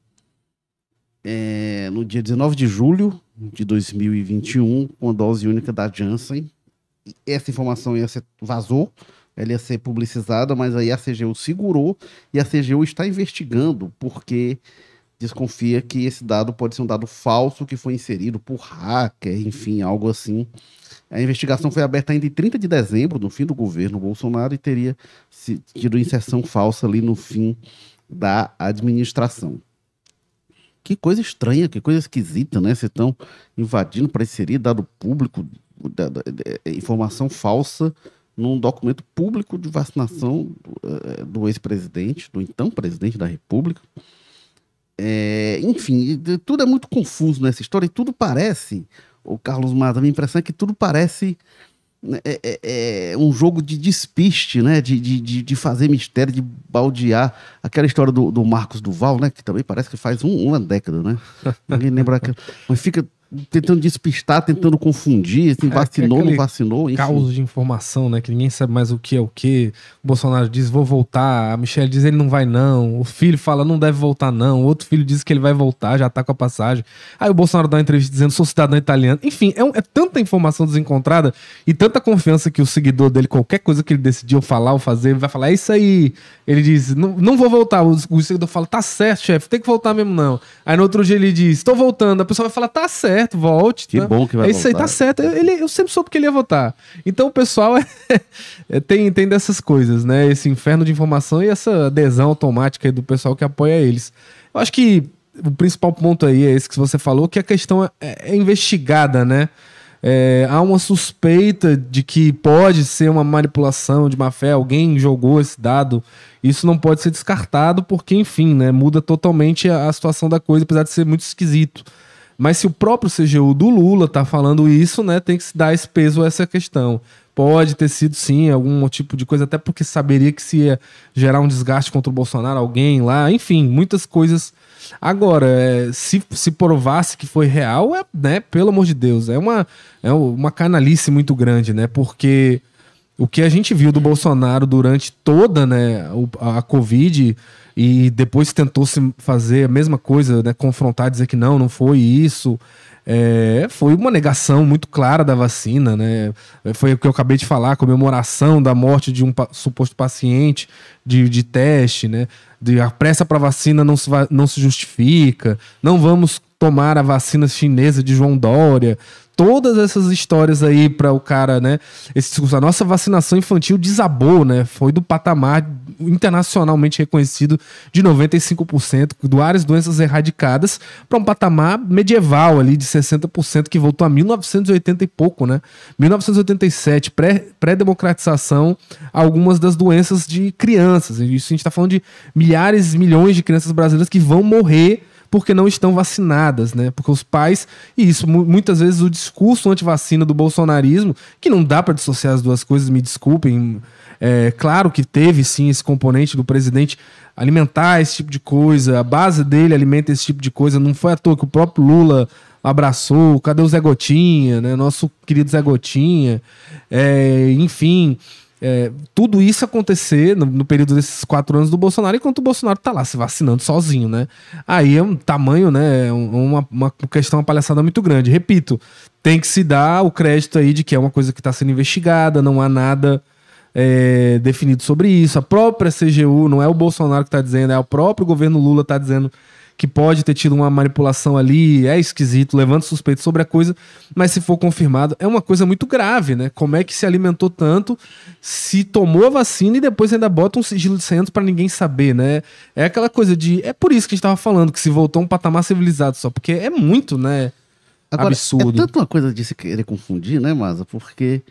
é, no dia 19 de julho de 2021, com a dose única da Janssen. Essa informação ia ser, vazou ela ia ser publicizada, mas aí a CGU segurou e a CGU está investigando porque desconfia que esse dado pode ser um dado falso que foi inserido por hacker, enfim, algo assim. A investigação foi aberta ainda em 30 de dezembro, no fim do governo Bolsonaro, e teria tido inserção falsa ali no fim da administração. Que coisa estranha, que coisa esquisita, né? Vocês estão invadindo para inserir dado público, da, da, da, informação falsa num documento público de vacinação do, uh, do ex-presidente, do então presidente da República. É, enfim, tudo é muito confuso nessa história e tudo parece, o Carlos Maza, a minha impressão é que tudo parece né, é, é, é, um jogo de despiste, né? De, de, de fazer mistério, de baldear. Aquela história do, do Marcos Duval, né? Que também parece que faz um, uma década, né? Ninguém lembra. Mas fica tentando despistar, tentando confundir, assim, é, vacinou, não vacinou. Enfim. Caos de informação, né? Que ninguém sabe mais o que é o que. O Bolsonaro diz, vou voltar. A Michelle diz, ele não vai não. O filho fala, não deve voltar não. O outro filho diz que ele vai voltar, já tá com a passagem. Aí o Bolsonaro dá uma entrevista dizendo, sou cidadão italiano. Enfim, é, um, é tanta informação desencontrada e tanta confiança que o seguidor dele, qualquer coisa que ele decidiu falar ou fazer, ele vai falar, é isso aí. Ele diz, não, não vou voltar. O, o seguidor fala, tá certo, chefe, tem que voltar mesmo não. Aí no outro dia ele diz, estou voltando. A pessoa vai falar, tá certo certo, volte. Que tá? bom que vai É isso aí, tá certo. Ele, eu sempre soube que ele ia votar. Então o pessoal é, é, tem, tem dessas coisas, né? Esse inferno de informação e essa adesão automática do pessoal que apoia eles. Eu acho que o principal ponto aí é esse que você falou, que a questão é, é investigada, né? É, há uma suspeita de que pode ser uma manipulação de má fé, alguém jogou esse dado. Isso não pode ser descartado, porque, enfim, né, muda totalmente a, a situação da coisa, apesar de ser muito esquisito. Mas se o próprio CGU do Lula está falando isso, né, tem que se dar esse peso a essa questão. Pode ter sido sim algum tipo de coisa, até porque saberia que se ia gerar um desgaste contra o Bolsonaro, alguém lá, enfim, muitas coisas. Agora, é, se, se provasse que foi real, é, né, pelo amor de Deus, é uma, é uma canalice muito grande, né? Porque o que a gente viu do Bolsonaro durante toda né, a Covid e depois tentou se fazer a mesma coisa, né, confrontar, dizer que não, não foi isso. É, foi uma negação muito clara da vacina, né? Foi o que eu acabei de falar, comemoração da morte de um suposto paciente de, de teste, né? De a pressa para vacina não se, não se justifica, não vamos tomar a vacina chinesa de João Dória, todas essas histórias aí para o cara, né? Esse discurso, a nossa vacinação infantil desabou, né? Foi do patamar internacionalmente reconhecido de 95% do várias doenças erradicadas para um patamar medieval ali de 60% que voltou a 1980 e pouco, né? 1987, pré-democratização, pré algumas das doenças de crianças. Isso a gente está falando de milhares, milhões de crianças brasileiras que vão morrer porque não estão vacinadas, né? Porque os pais, e isso muitas vezes o discurso anti-vacina do bolsonarismo, que não dá para dissociar as duas coisas, me desculpem. É, claro que teve sim esse componente do presidente alimentar esse tipo de coisa, a base dele alimenta esse tipo de coisa. Não foi à toa que o próprio Lula abraçou, cadê o Zé Gotinha, né? Nosso querido Zé Gotinha. É, enfim, é, tudo isso acontecer no, no, período desses quatro anos do Bolsonaro, enquanto o Bolsonaro tá lá se vacinando sozinho, né? Aí é um tamanho, né? É uma, uma questão, uma palhaçada muito grande. Repito, tem que se dar o crédito aí de que é uma coisa que está sendo investigada, não há nada é, definido sobre isso. A própria CGU, não é o Bolsonaro que está dizendo, é o próprio governo Lula está dizendo que pode ter tido uma manipulação ali, é esquisito, levando suspeito sobre a coisa, mas se for confirmado, é uma coisa muito grave, né? Como é que se alimentou tanto, se tomou a vacina e depois ainda bota um sigilo de 100 anos para ninguém saber, né? É aquela coisa de. É por isso que a gente tava falando, que se voltou um patamar civilizado só, porque é muito, né? Agora, absurdo. É tanto uma coisa de se querer confundir, né, Masa? Porque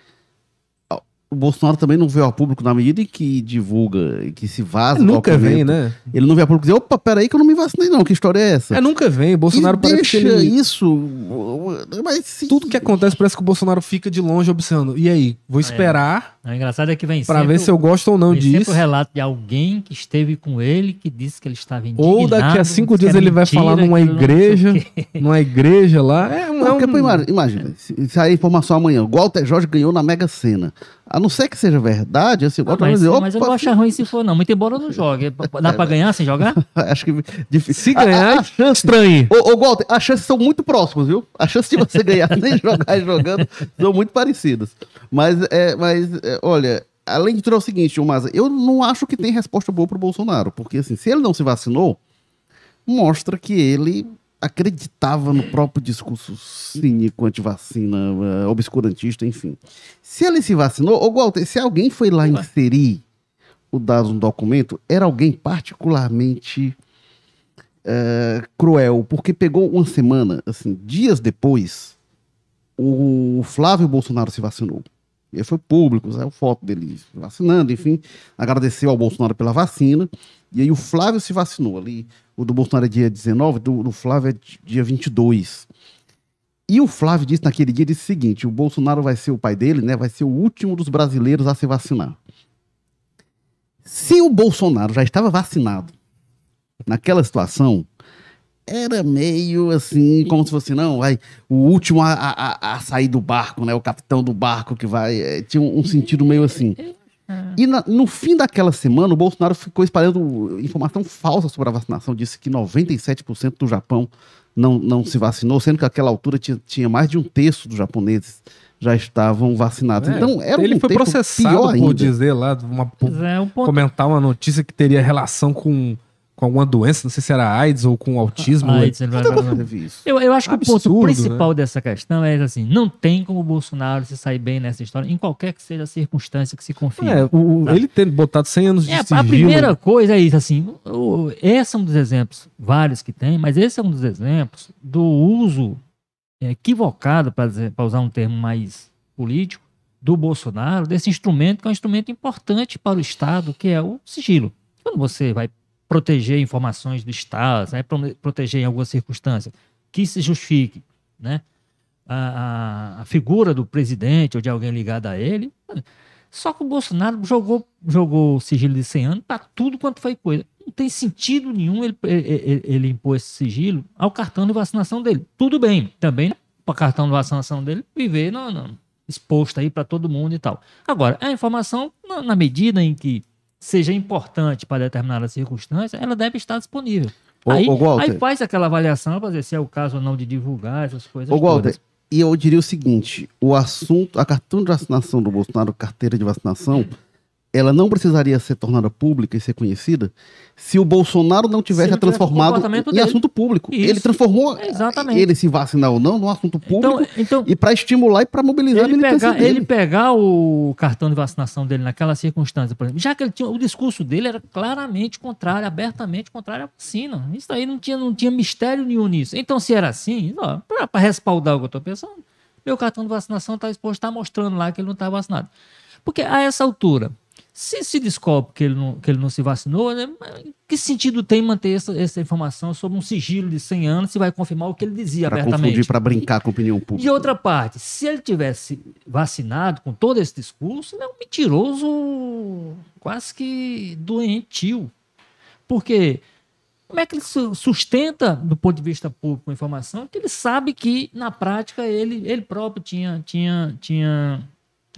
o Bolsonaro também não veio ao público na medida em que divulga e que se vaza. É, nunca vem, né? Ele não veio ao público dizer, opa, peraí que eu não me vacinei não, que história é essa? É, nunca vem, o Bolsonaro e parece deixa que ele... isso, mas se... Tudo que acontece parece que o Bolsonaro fica de longe observando. E aí, vou é. esperar... É. O engraçado é que vem Pra ver se eu gosto ou não disso. sempre o relato de alguém que esteve com ele, que disse que ele estava indignado. Ou daqui a cinco dias ele vai falar numa igreja, numa igreja lá. É, não, é um... Imagina, se sair informação amanhã, o Walter Jorge ganhou na Mega Sena. A não ser que seja verdade, assim, ah, mas, dizer, mas eu não acho ruim se for, não. Muito embora eu não jogue. Dá pra ganhar sem jogar? acho que difícil. Se ganhar, a, a chance, estranho. Ô, ô, Walter, as chances são muito próximas, viu? As chances de você ganhar sem jogar e jogando são muito parecidas. Mas, é, mas é, olha, além de tudo é o seguinte, Maza, eu não acho que tem resposta boa pro Bolsonaro. Porque, assim, se ele não se vacinou, mostra que ele acreditava no próprio discurso cínico, anti-vacina, uh, obscurantista, enfim. Se ele se vacinou, ô Walter, se alguém foi lá inserir o dado no documento, era alguém particularmente uh, cruel, porque pegou uma semana, assim, dias depois, o Flávio Bolsonaro se vacinou. E foi público, saiu foto dele vacinando, enfim, agradeceu ao Bolsonaro pela vacina. E aí o Flávio se vacinou ali. O do Bolsonaro é dia 19, do, do Flávio é dia 22. E o Flávio disse naquele dia disse o seguinte: o Bolsonaro vai ser o pai dele, né? Vai ser o último dos brasileiros a se vacinar. Se o Bolsonaro já estava vacinado naquela situação, era meio assim, como se fosse, não, vai, o último a, a, a sair do barco, né? O capitão do barco que vai. É, tinha um, um sentido meio assim. E na, no fim daquela semana, o Bolsonaro ficou espalhando informação falsa sobre a vacinação. Disse que 97% do Japão não, não se vacinou, sendo que naquela altura tinha, tinha mais de um terço dos japoneses já estavam vacinados. É, então era ele um foi processado por dizer lá, uma, por é, um ponto... comentar uma notícia que teria relação com com alguma doença, não sei se era AIDS ou com autismo. AIDS, ele vai, eu, eu acho que Absurdo, o ponto principal né? dessa questão é assim: não tem como o Bolsonaro se sair bem nessa história, em qualquer que seja a circunstância que se confie. É, o, ele ter botado 100 anos de é, sigilo... A primeira coisa é isso, assim, o, esse é um dos exemplos, vários que tem, mas esse é um dos exemplos do uso equivocado, para usar um termo mais político, do Bolsonaro, desse instrumento, que é um instrumento importante para o Estado, que é o sigilo. Quando você vai proteger informações do Estado, né, proteger em alguma circunstância, que se justifique né, a, a, figura do presidente ou de alguém ligado a ele. Só que o Bolsonaro jogou, jogou o sigilo de 100 anos para tudo quanto foi coisa. Não tem sentido nenhum ele, ele, ele impor esse sigilo ao cartão de vacinação dele. Tudo bem, também para cartão de vacinação dele viver não, não, exposto aí para todo mundo e tal. Agora, a informação, na, na medida em que seja importante para determinada circunstância, ela deve estar disponível. Ô, aí, ô, aí faz aquela avaliação para ver se é o caso ou não de divulgar essas coisas. Ô, Walter, e eu diria o seguinte: o assunto, a cartão de vacinação do Bolsonaro, carteira de vacinação, ela não precisaria ser tornada pública e ser conhecida se o Bolsonaro não tivesse transformado em comportamento assunto público. Isso. Ele transformou Exatamente. ele se vacinar ou não num assunto público Então, então e para estimular e para mobilizar a ele, militância pegar, dele. ele pegar o cartão de vacinação dele naquela circunstância, por exemplo, já que ele tinha, o discurso dele era claramente contrário, abertamente contrário à vacina. Isso aí não tinha, não tinha mistério nenhum nisso. Então, se era assim, para respaldar o que eu estou pensando, meu cartão de vacinação está exposto, está mostrando lá que ele não está vacinado. Porque a essa altura, se se descobre que ele não, que ele não se vacinou, né, que sentido tem manter essa, essa informação sobre um sigilo de 100 anos se vai confirmar o que ele dizia Para abertamente? confundir, para brincar com a opinião pública. De outra parte, se ele tivesse vacinado com todo esse discurso, ele é um mentiroso quase que doentio. Porque como é que ele su- sustenta, do ponto de vista público, a informação que ele sabe que, na prática, ele, ele próprio tinha, tinha, tinha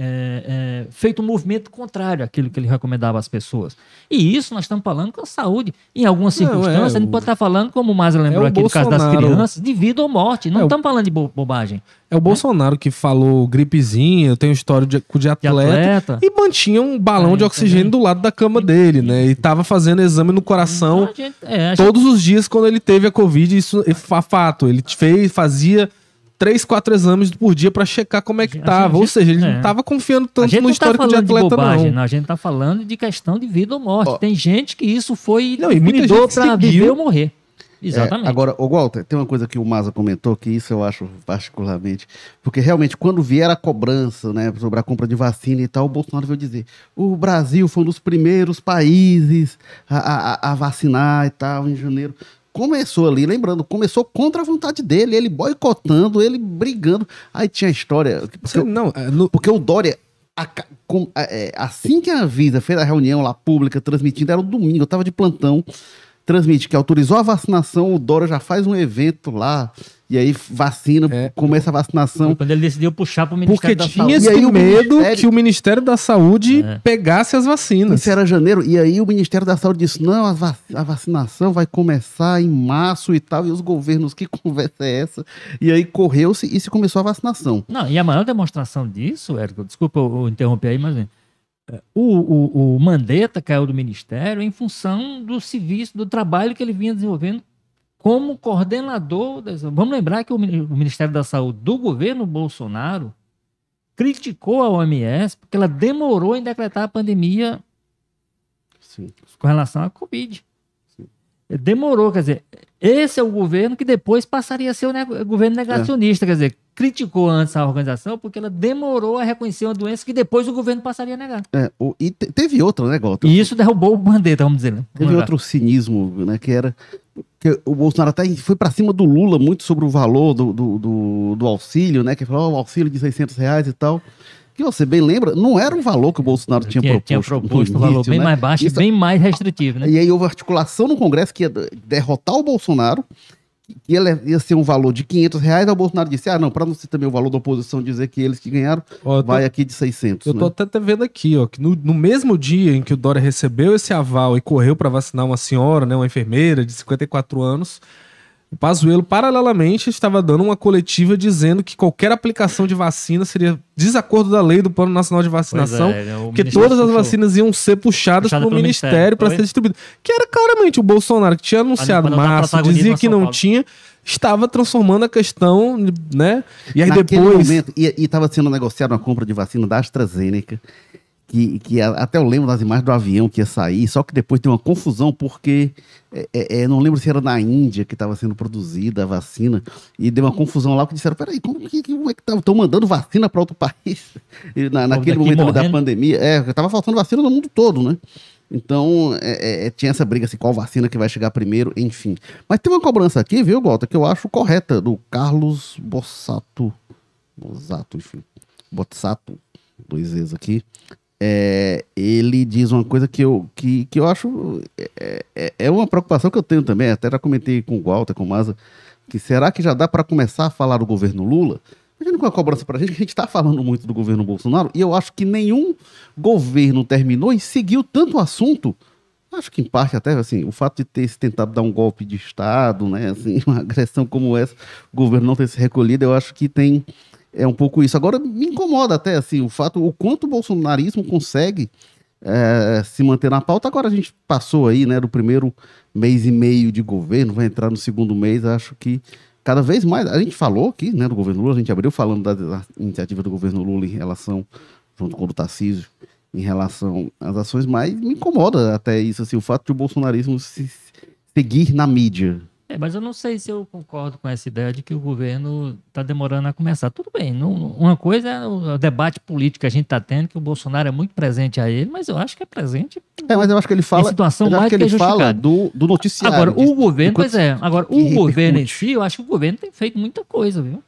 é, é, feito um movimento contrário àquilo que ele recomendava às pessoas. E isso nós estamos falando com a saúde. Em algumas Não, circunstâncias, é, a gente o- pode estar falando, como o Maza lembrou É o aqui, no caso das Bolsonaro. crianças, de vida ou morte. Não É o- estamos falando de bo- bobagem. É o Bolsonaro que falou gripezinha, eu tenho história de, de De atleta, atleta. e mantinha um balão É, de oxigênio do lado da cama dele, né? E tava fazendo exame no coração A gente- é, a gente- todos os dias quando ele teve a Covid, isso é fa- fato. Ele fez, fazia três, quatro exames por dia pra checar como é que A gente- tava. Ou seja, ele é. não tava confiando a tanto no histórico de falando de, atleta, bobagem, não. não. A gente está falando de questão de vida ou morte. Ó. Tem gente que isso foi Não, e muita gente para seguiu. viver ou morrer. É, Exatamente. agora, o Walter, tem uma coisa que o Maza comentou, que isso eu acho particularmente. Porque realmente, quando vier a cobrança né, sobre a compra de vacina e tal, o Bolsonaro veio dizer: o Brasil foi um dos primeiros países a, a- a vacinar e tal, em janeiro. Começou ali, lembrando, começou contra a vontade dele, ele boicotando, ele brigando. Aí tinha a história. Porque, não, é, no- porque o Dória, aca- com- é, assim que a Anvisa fez a reunião lá pública, transmitindo, era um domingo, eu tava de plantão, transmite que autorizou a vacinação, o Dória já faz um evento lá, e aí vacina, É. começa a vacinação. Quando ele decidiu puxar para o porque Ministério da tinha Saúde. E aí o medo Ministério- que o Ministério da Saúde É. pegasse as vacinas. Isso era janeiro, e aí o Ministério da Saúde disse: não, a, vac- a vacinação vai começar em março e tal, e os governos, que conversa é essa? E aí correu-se e se começou a vacinação. Não, e a maior demonstração disso, Érico, desculpa eu, interromper aí, mas é, o, o, o Mandetta caiu do ministério em função do serviço, do trabalho que ele vinha desenvolvendo como coordenador. das- Vamos lembrar que o, Mini- o Ministério da Saúde do governo Bolsonaro criticou a OMS porque ela demorou em decretar a pandemia Sim. com relação à Covid. Demorou, quer dizer, esse é o governo que depois passaria a ser o governo negacionista, quer dizer, criticou antes a organização porque ela demorou a reconhecer uma doença que depois o governo passaria a negar. É, o- e te- teve outra, né, Walter? E isso derrubou o Mandetta, vamos dizer. Né? Teve Vamos outro cinismo, né, que era que o Bolsonaro até foi para cima do Lula muito sobre o valor do, do, do, do auxílio, né, que falou "Ó, o auxílio de 600 reais e tal. Que você bem lembra, não era o valor que o Bolsonaro tinha, tinha, proposto. tinha proposto um valor bem né? mais baixo Isso- e bem mais restritivo, né? E aí houve articulação no Congresso que ia derrotar o Bolsonaro, que ia, ia ser um valor de 500 reais, aí o Bolsonaro disse, ah, não, para não ser também o valor da oposição dizer que eles que ganharam, Ó, eu tô- vai aqui de 600, Eu tô né? até até vendo aqui, ó, que no, no mesmo dia em que o Dória recebeu esse aval e correu para vacinar uma senhora, né, uma enfermeira de 54 anos, o Pazuello, paralelamente, estava dando uma coletiva dizendo que qualquer aplicação de vacina seria desacordo da lei do Plano Nacional de Vacinação, é, né, o porque ministério todas as vacinas iam ser puxadas Puxada pelo Ministério para ser distribuído. Que era claramente o Bolsonaro, que tinha anunciado março, dizia que não Paulo. tinha, estava transformando a questão, né? E aí Naquele depois... momento, e estava sendo negociada uma compra de vacina da AstraZeneca, que, que até eu lembro das imagens do avião que ia sair, só que depois deu uma confusão, porque é, é, é, não lembro se era na Índia que estava sendo produzida a vacina, e deu uma confusão lá que disseram, peraí, como que, como é que estão mandando vacina para outro país? E na, naquele momento ali da morrendo. pandemia, é, estava faltando vacina no mundo todo, né? Então, é, é, tinha essa briga assim, qual vacina que vai chegar primeiro, enfim. Mas tem uma cobrança aqui, viu, Walter, que eu acho correta, do Carlos Bossato. Bossato, enfim. Botsato, dois vezes aqui. É, ele diz uma coisa que eu, que, que eu acho. É, é- é uma preocupação que eu tenho também, até já comentei com o Walter, com o Maza, que será que já dá para começar a falar do governo Lula? Imagina com a cobrança pra gente, que a gente está falando muito do governo Bolsonaro, e eu acho que nenhum governo terminou e seguiu tanto o assunto. Acho que em parte até assim, o fato de ter se tentado dar um golpe de Estado, né, assim, uma agressão como essa, o governo não ter se recolhido, eu acho que tem é um pouco isso. Agora me incomoda até assim o fato o quanto o bolsonarismo consegue é, se manter na pauta. Agora a gente passou aí, né, do primeiro mês e meio de governo, vai entrar no segundo mês, acho que cada vez mais, a gente falou aqui, né, do governo Lula, a gente abriu falando da, da iniciativa do governo Lula em relação, junto com o Tarcísio, em relação às ações, mas me incomoda até isso, assim, o fato de o bolsonarismo se seguir na mídia, é, mas eu não sei se eu concordo com essa ideia de que o governo está demorando a começar. Tudo bem, não, uma coisa é o debate político que a gente está tendo, que o Bolsonaro é muito presente a ele, mas eu acho que é presente. É, mas eu acho que ele fala. situação mais que ele que fala do, do noticiário. Agora, o governo, pois é. Agora, o governo em si, eu acho que o governo tem feito muita coisa, viu?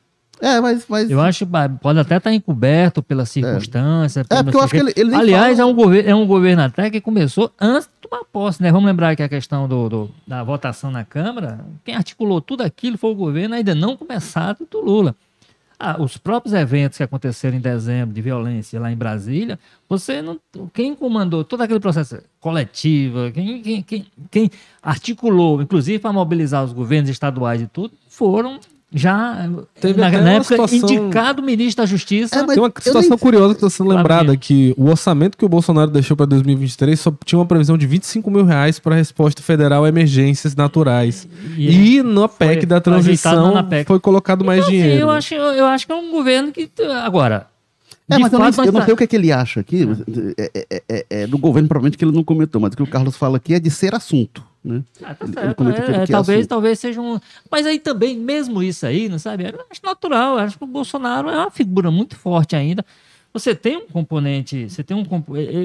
É, mas, mas. Eu acho que pode até estar tá encoberto pela circunstância. É, é porque eu acho que ele, ele Aliás, fala... é, um governo, é um governo até que começou antes de tomar posse, né? Vamos lembrar que a questão do, do, da votação na Câmara, quem articulou tudo aquilo foi o governo ainda não começado do Lula. Ah, os próprios eventos que aconteceram em dezembro de violência lá em Brasília, você não. Quem comandou todo aquele processo coletivo, quem, quem, quem, quem articulou, inclusive para mobilizar os governos estaduais e tudo, foram já Teve na, na época situação... indicado ministro da Justiça. É, Tem uma situação nem... curiosa que está sendo lembrada, que o orçamento que o Bolsonaro deixou para 2023 só tinha uma previsão de 25 mil reais para resposta federal a emergências naturais. E, e na PEC da transição PEC. foi colocado mais então, dinheiro. eu, acho, eu acho que é um governo que... Agora, é, mas fato, eu, não, eu não sei o que, é que ele acha aqui. É, é, é, é, do governo, provavelmente, que ele não comentou, mas o que o Carlos fala aqui é de ser assunto. Né? Ah, tá certo. Ele, ele é, é talvez, talvez seja um. Mas aí também, mesmo isso aí, não sabe? Eu acho natural. Eu acho que o Bolsonaro é uma figura muito forte ainda. Você tem um componente, você tem um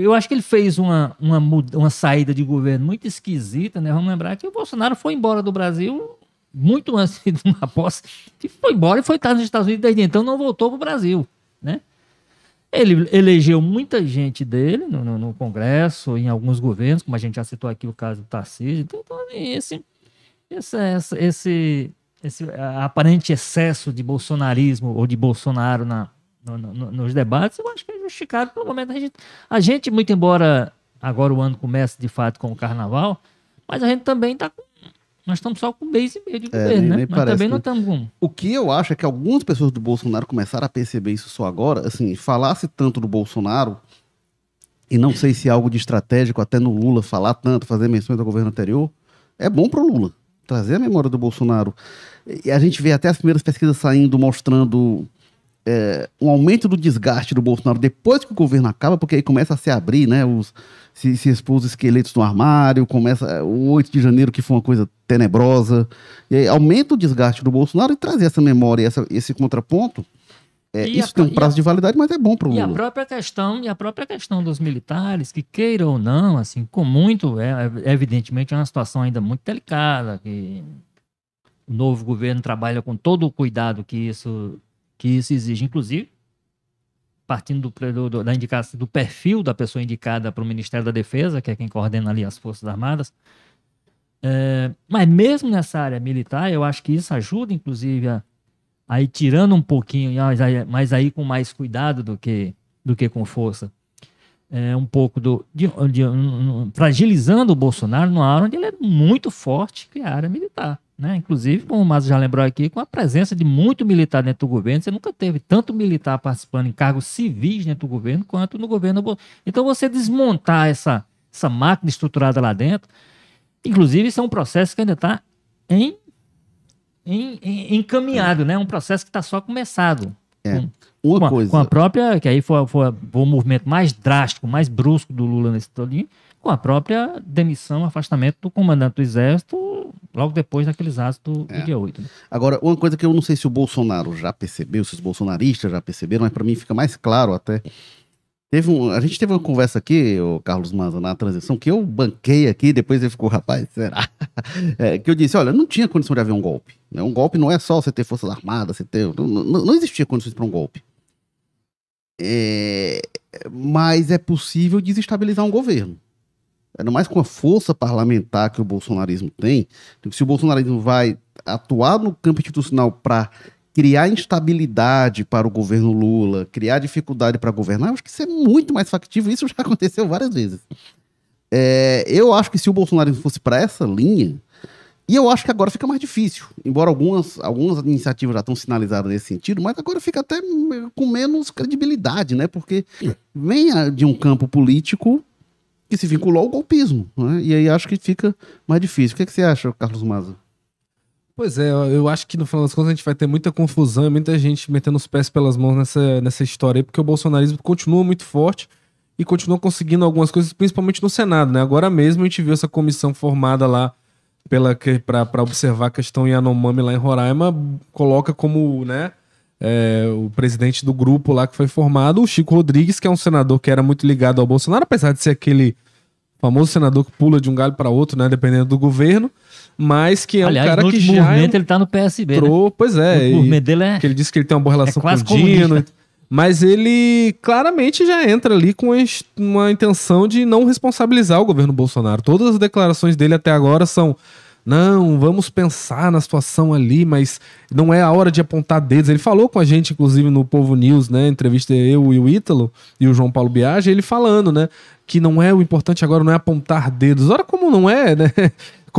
eu acho que ele fez uma, uma, uma saída de governo muito esquisita, né? Vamos lembrar que o Bolsonaro foi embora do Brasil muito antes de uma posse, que foi embora e foi estar nos Estados Unidos desde então não voltou para o Brasil, né? Ele elegeu muita gente dele no, no, no, Congresso, em alguns governos, como a gente já citou aqui o caso do Tarcísio. Então, então esse, esse, esse, esse, esse aparente excesso de bolsonarismo ou de Bolsonaro na, no, nos debates, eu acho que é justificado pelo momento. A gente, a gente, muito embora agora o ano comece de fato com o carnaval, mas a gente também está com nós estamos só com mês e meio de é, governo, nem, né? Nem Mas parece, também não estamos com. O que eu acho é que algumas pessoas do Bolsonaro começaram a perceber isso só agora. Assim, falasse tanto do Bolsonaro, e não sei se é algo de estratégico até no Lula falar tanto, fazer menções do governo anterior, é bom para o Lula trazer a memória do Bolsonaro. E a gente vê até as primeiras pesquisas saindo mostrando é, um aumento do desgaste do Bolsonaro depois que o governo acaba, porque aí começa a se abrir, né? Os, se, se expôs os esqueletos no armário, começa o 8 de janeiro, que foi uma coisa tenebrosa. E aí aumenta o desgaste do Bolsonaro e trazer essa memória, essa, esse contraponto. É, isso a, tem um prazo a, de validade, mas é bom para o Lula. E a própria questão, e a própria questão dos militares, que queiram ou não, assim, com muito, é, é, evidentemente é uma situação ainda muito delicada, que o novo governo trabalha com todo o cuidado que isso que isso exige, inclusive, partindo do, do, da indicação do perfil da pessoa indicada para o Ministério da Defesa, que é quem coordena ali as Forças Armadas. É, mas mesmo nessa área militar, eu acho que isso ajuda, inclusive, a, a ir tirando um pouquinho, mas aí, com mais cuidado do que, do que com força. É, um pouco do. De, de, um, fragilizando o Bolsonaro numa área onde ele é muito forte, que é a área militar. Né? Inclusive, como o Márcio já lembrou aqui, com a presença de muito militar dentro do governo, você nunca teve tanto militar participando em cargos civis dentro do governo quanto no governo. Então, você desmontar essa, essa máquina estruturada lá dentro, inclusive, isso é um processo que ainda está em, em, em, encaminhado, né? um processo que está só começado. É. Com, Uma com a, coisa. Com a própria, que aí foi, foi, foi o movimento mais drástico, mais brusco do Lula nesse todinho, com a própria demissão, afastamento do comandante do Exército, logo depois daqueles atos do, é. do dia 8. Né? Agora, uma coisa que eu não sei se o Bolsonaro já percebeu, se os bolsonaristas já perceberam, mas para mim fica mais claro até. Teve um, a gente teve uma conversa aqui, o Carlos Maza, na transição, que eu banquei aqui, depois ele ficou, rapaz, será? É, que eu disse, olha, não tinha condição de haver um golpe. Né? Um golpe não é só você ter forças armadas, você ter. Não, não, não existia condições para um golpe. É, mas é possível desestabilizar um governo ainda mais com a força parlamentar que o bolsonarismo tem, se o bolsonarismo vai atuar no campo institucional para criar instabilidade para o governo Lula, criar dificuldade para governar, eu acho que isso é muito mais factível. Isso já aconteceu várias vezes. É, eu acho que se o bolsonarismo fosse para essa linha, e eu acho que agora fica mais difícil, embora algumas, algumas iniciativas já estão sinalizadas nesse sentido, mas agora fica até com menos credibilidade, né? Porque vem de um campo político que se vinculou ao golpismo. Né? E aí acho que fica mais difícil. O que, é que você acha, Carlos Maza? Pois é, eu acho que no final das contas a gente vai ter muita confusão e muita gente metendo os pés pelas mãos nessa, nessa história aí, porque o bolsonarismo continua muito forte e continua conseguindo algumas coisas, principalmente no Senado, né? Agora mesmo a gente viu essa comissão formada lá para observar a questão Yanomami lá em Roraima, coloca como, né, é, o presidente do grupo lá que foi formado, o Chico Rodrigues, que é um senador que era muito ligado ao Bolsonaro, apesar de ser aquele famoso senador que pula de um galho para outro, né, dependendo do governo mas que é Aliás, um cara no que já movimento ele tá no PSB, entrou, né? pois é, O movimento dele é, que ele disse que ele tem uma boa relação é com o Dino, comunista. mas ele claramente já entra ali com uma intenção de não responsabilizar o governo Bolsonaro. Todas as declarações dele até agora são não, vamos pensar na situação ali, mas não é a hora de apontar dedos. Ele falou com a gente, inclusive, no Povo News, né? Entrevista eu e o Ítalo e o João Paulo Biagi, ele falando, né? Que não é o importante agora, não é apontar dedos. Ora, como não é, né?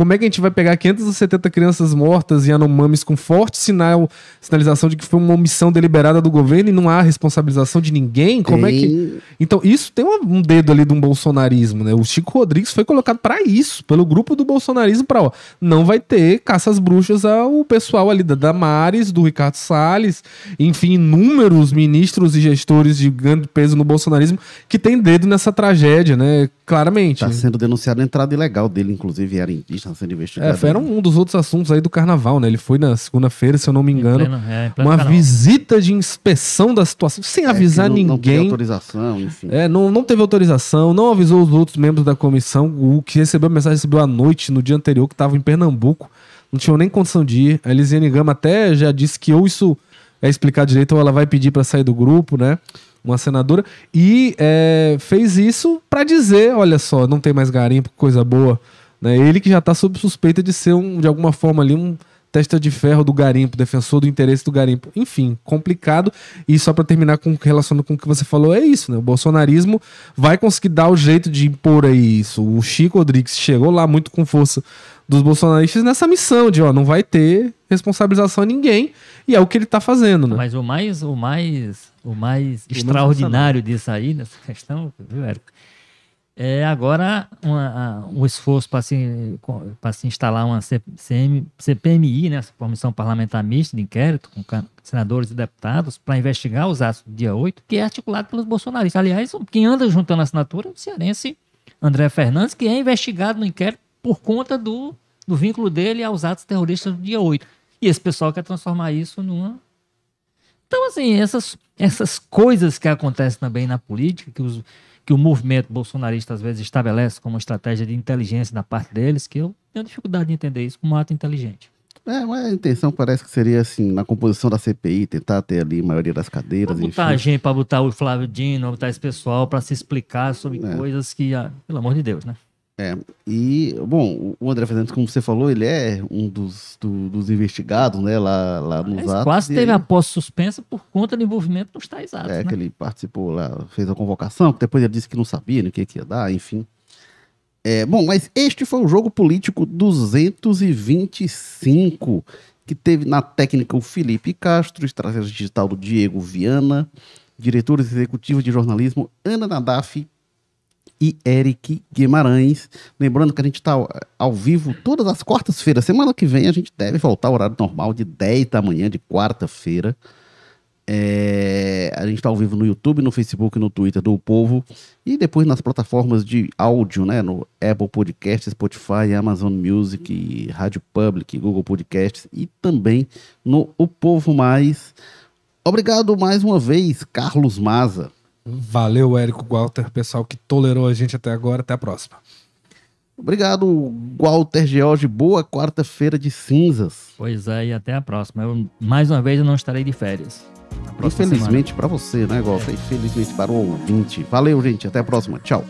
Como é que a gente vai pegar 570 crianças mortas e anomames com forte sinal, sinalização de que foi uma omissão deliberada do governo e não há responsabilização de ninguém? Como é que. Tem- Então, isso tem um um dedo ali de um bolsonarismo, né? O Chico Rodrigues foi colocado para isso, pelo grupo do bolsonarismo, para ó, não vai ter caças bruxas ao pessoal ali da Damares, do Ricardo Salles, enfim, inúmeros ministros e gestores de grande peso no bolsonarismo que tem dedo nessa tragédia, né? Claramente. Está sendo denunciado a entrada ilegal dele, inclusive era indígena sendo investigado. É, foi- era um dos outros assuntos aí do carnaval, né? Ele foi na segunda-feira, se eu não me engano, pleno- é, pleno uma canal. visita de inspeção da situação, sem É, avisar não, Não teve ninguém. autorização, enfim. É, não, não teve autorização, não avisou os outros membros da comissão. O que recebeu a mensagem recebeu à noite, no dia anterior, que estava em Pernambuco. Não tinham nem condição de ir. A Elisiane Gama até já disse que ou isso é explicar direito ou ela vai pedir para sair do grupo, né? Uma senadora. E é, fez isso para dizer: olha só, não tem mais garimpo, coisa boa. Né? Ele que já está sob suspeita de ser, um, de alguma forma, ali um testa de ferro do garimpo, defensor do interesse do garimpo. Enfim, complicado. E só para terminar com relacionado com o que você falou, é isso, né? O bolsonarismo vai conseguir dar o jeito de impor aí isso. O Chico Rodrigues chegou lá muito com força dos bolsonaristas nessa missão de, ó, não vai ter responsabilização a ninguém. E é o que ele tá fazendo, né? Mas o mais, o mais, o mais extraordinário disso aí, nessa questão, viu, Érico? É agora uma, um esforço para se, se instalar uma CPMI, né, Comissão Parlamentar Mista de Inquérito, com senadores e deputados, para investigar os atos do dia 8, que é articulado pelos bolsonaristas. Aliás, quem anda juntando assinatura é o cearense André Fernandes, que é investigado no inquérito por conta do, do vínculo dele aos atos terroristas do dia 8. E esse pessoal quer transformar isso numa. Então, assim, essas, essas coisas que acontecem também na política, que, os, que o movimento bolsonarista às vezes estabelece como estratégia de inteligência da parte deles, que eu tenho dificuldade de entender isso como um ato inteligente. É, mas a intenção parece que seria, assim, na composição da CPI, tentar ter ali a maioria das Pra cadeiras, botar a enfim. gente, para botar o Flávio Dino, botar esse pessoal para se explicar sobre É. coisas que, ah, pelo amor de Deus, né? E, bom, o André Fernandes, como você falou, ele é um dos, do- dos investigados, né, lá, lá nos Mas atos. quase teve aí- a posse suspensa por conta do envolvimento nos tais atos, É, né? que ele participou lá, fez a convocação, que depois ele disse que não sabia no que, que ia dar, enfim. É, bom, mas este foi o jogo político 225, que teve na técnica o Felipe Castro, estratégia digital do Diego Viana, diretores executivos de jornalismo Ana Nadaf e Eric Guimarães. Lembrando que a gente está ao, vivo todas as quartas-feiras. Semana que vem a gente deve voltar ao horário normal de 10 da manhã de quarta-feira. É, a gente está ao vivo no YouTube, no Facebook, no Twitter do Povo e depois nas plataformas de áudio, né? No Apple Podcasts, Spotify, Amazon Music, Rádio Public, Google Podcasts e também no O Povo Mais. Obrigado mais uma vez, Carlos Maza. Valeu, Érico Walter, pessoal que tolerou a gente até agora. Até a próxima. Obrigado, Walter George. Boa quarta-feira de cinzas. Pois é, e até a próxima. Eu, mais uma vez eu não estarei de férias. Infelizmente para você, né, Walter? Infelizmente para o ouvinte. Valeu, gente. Até a próxima. Tchau.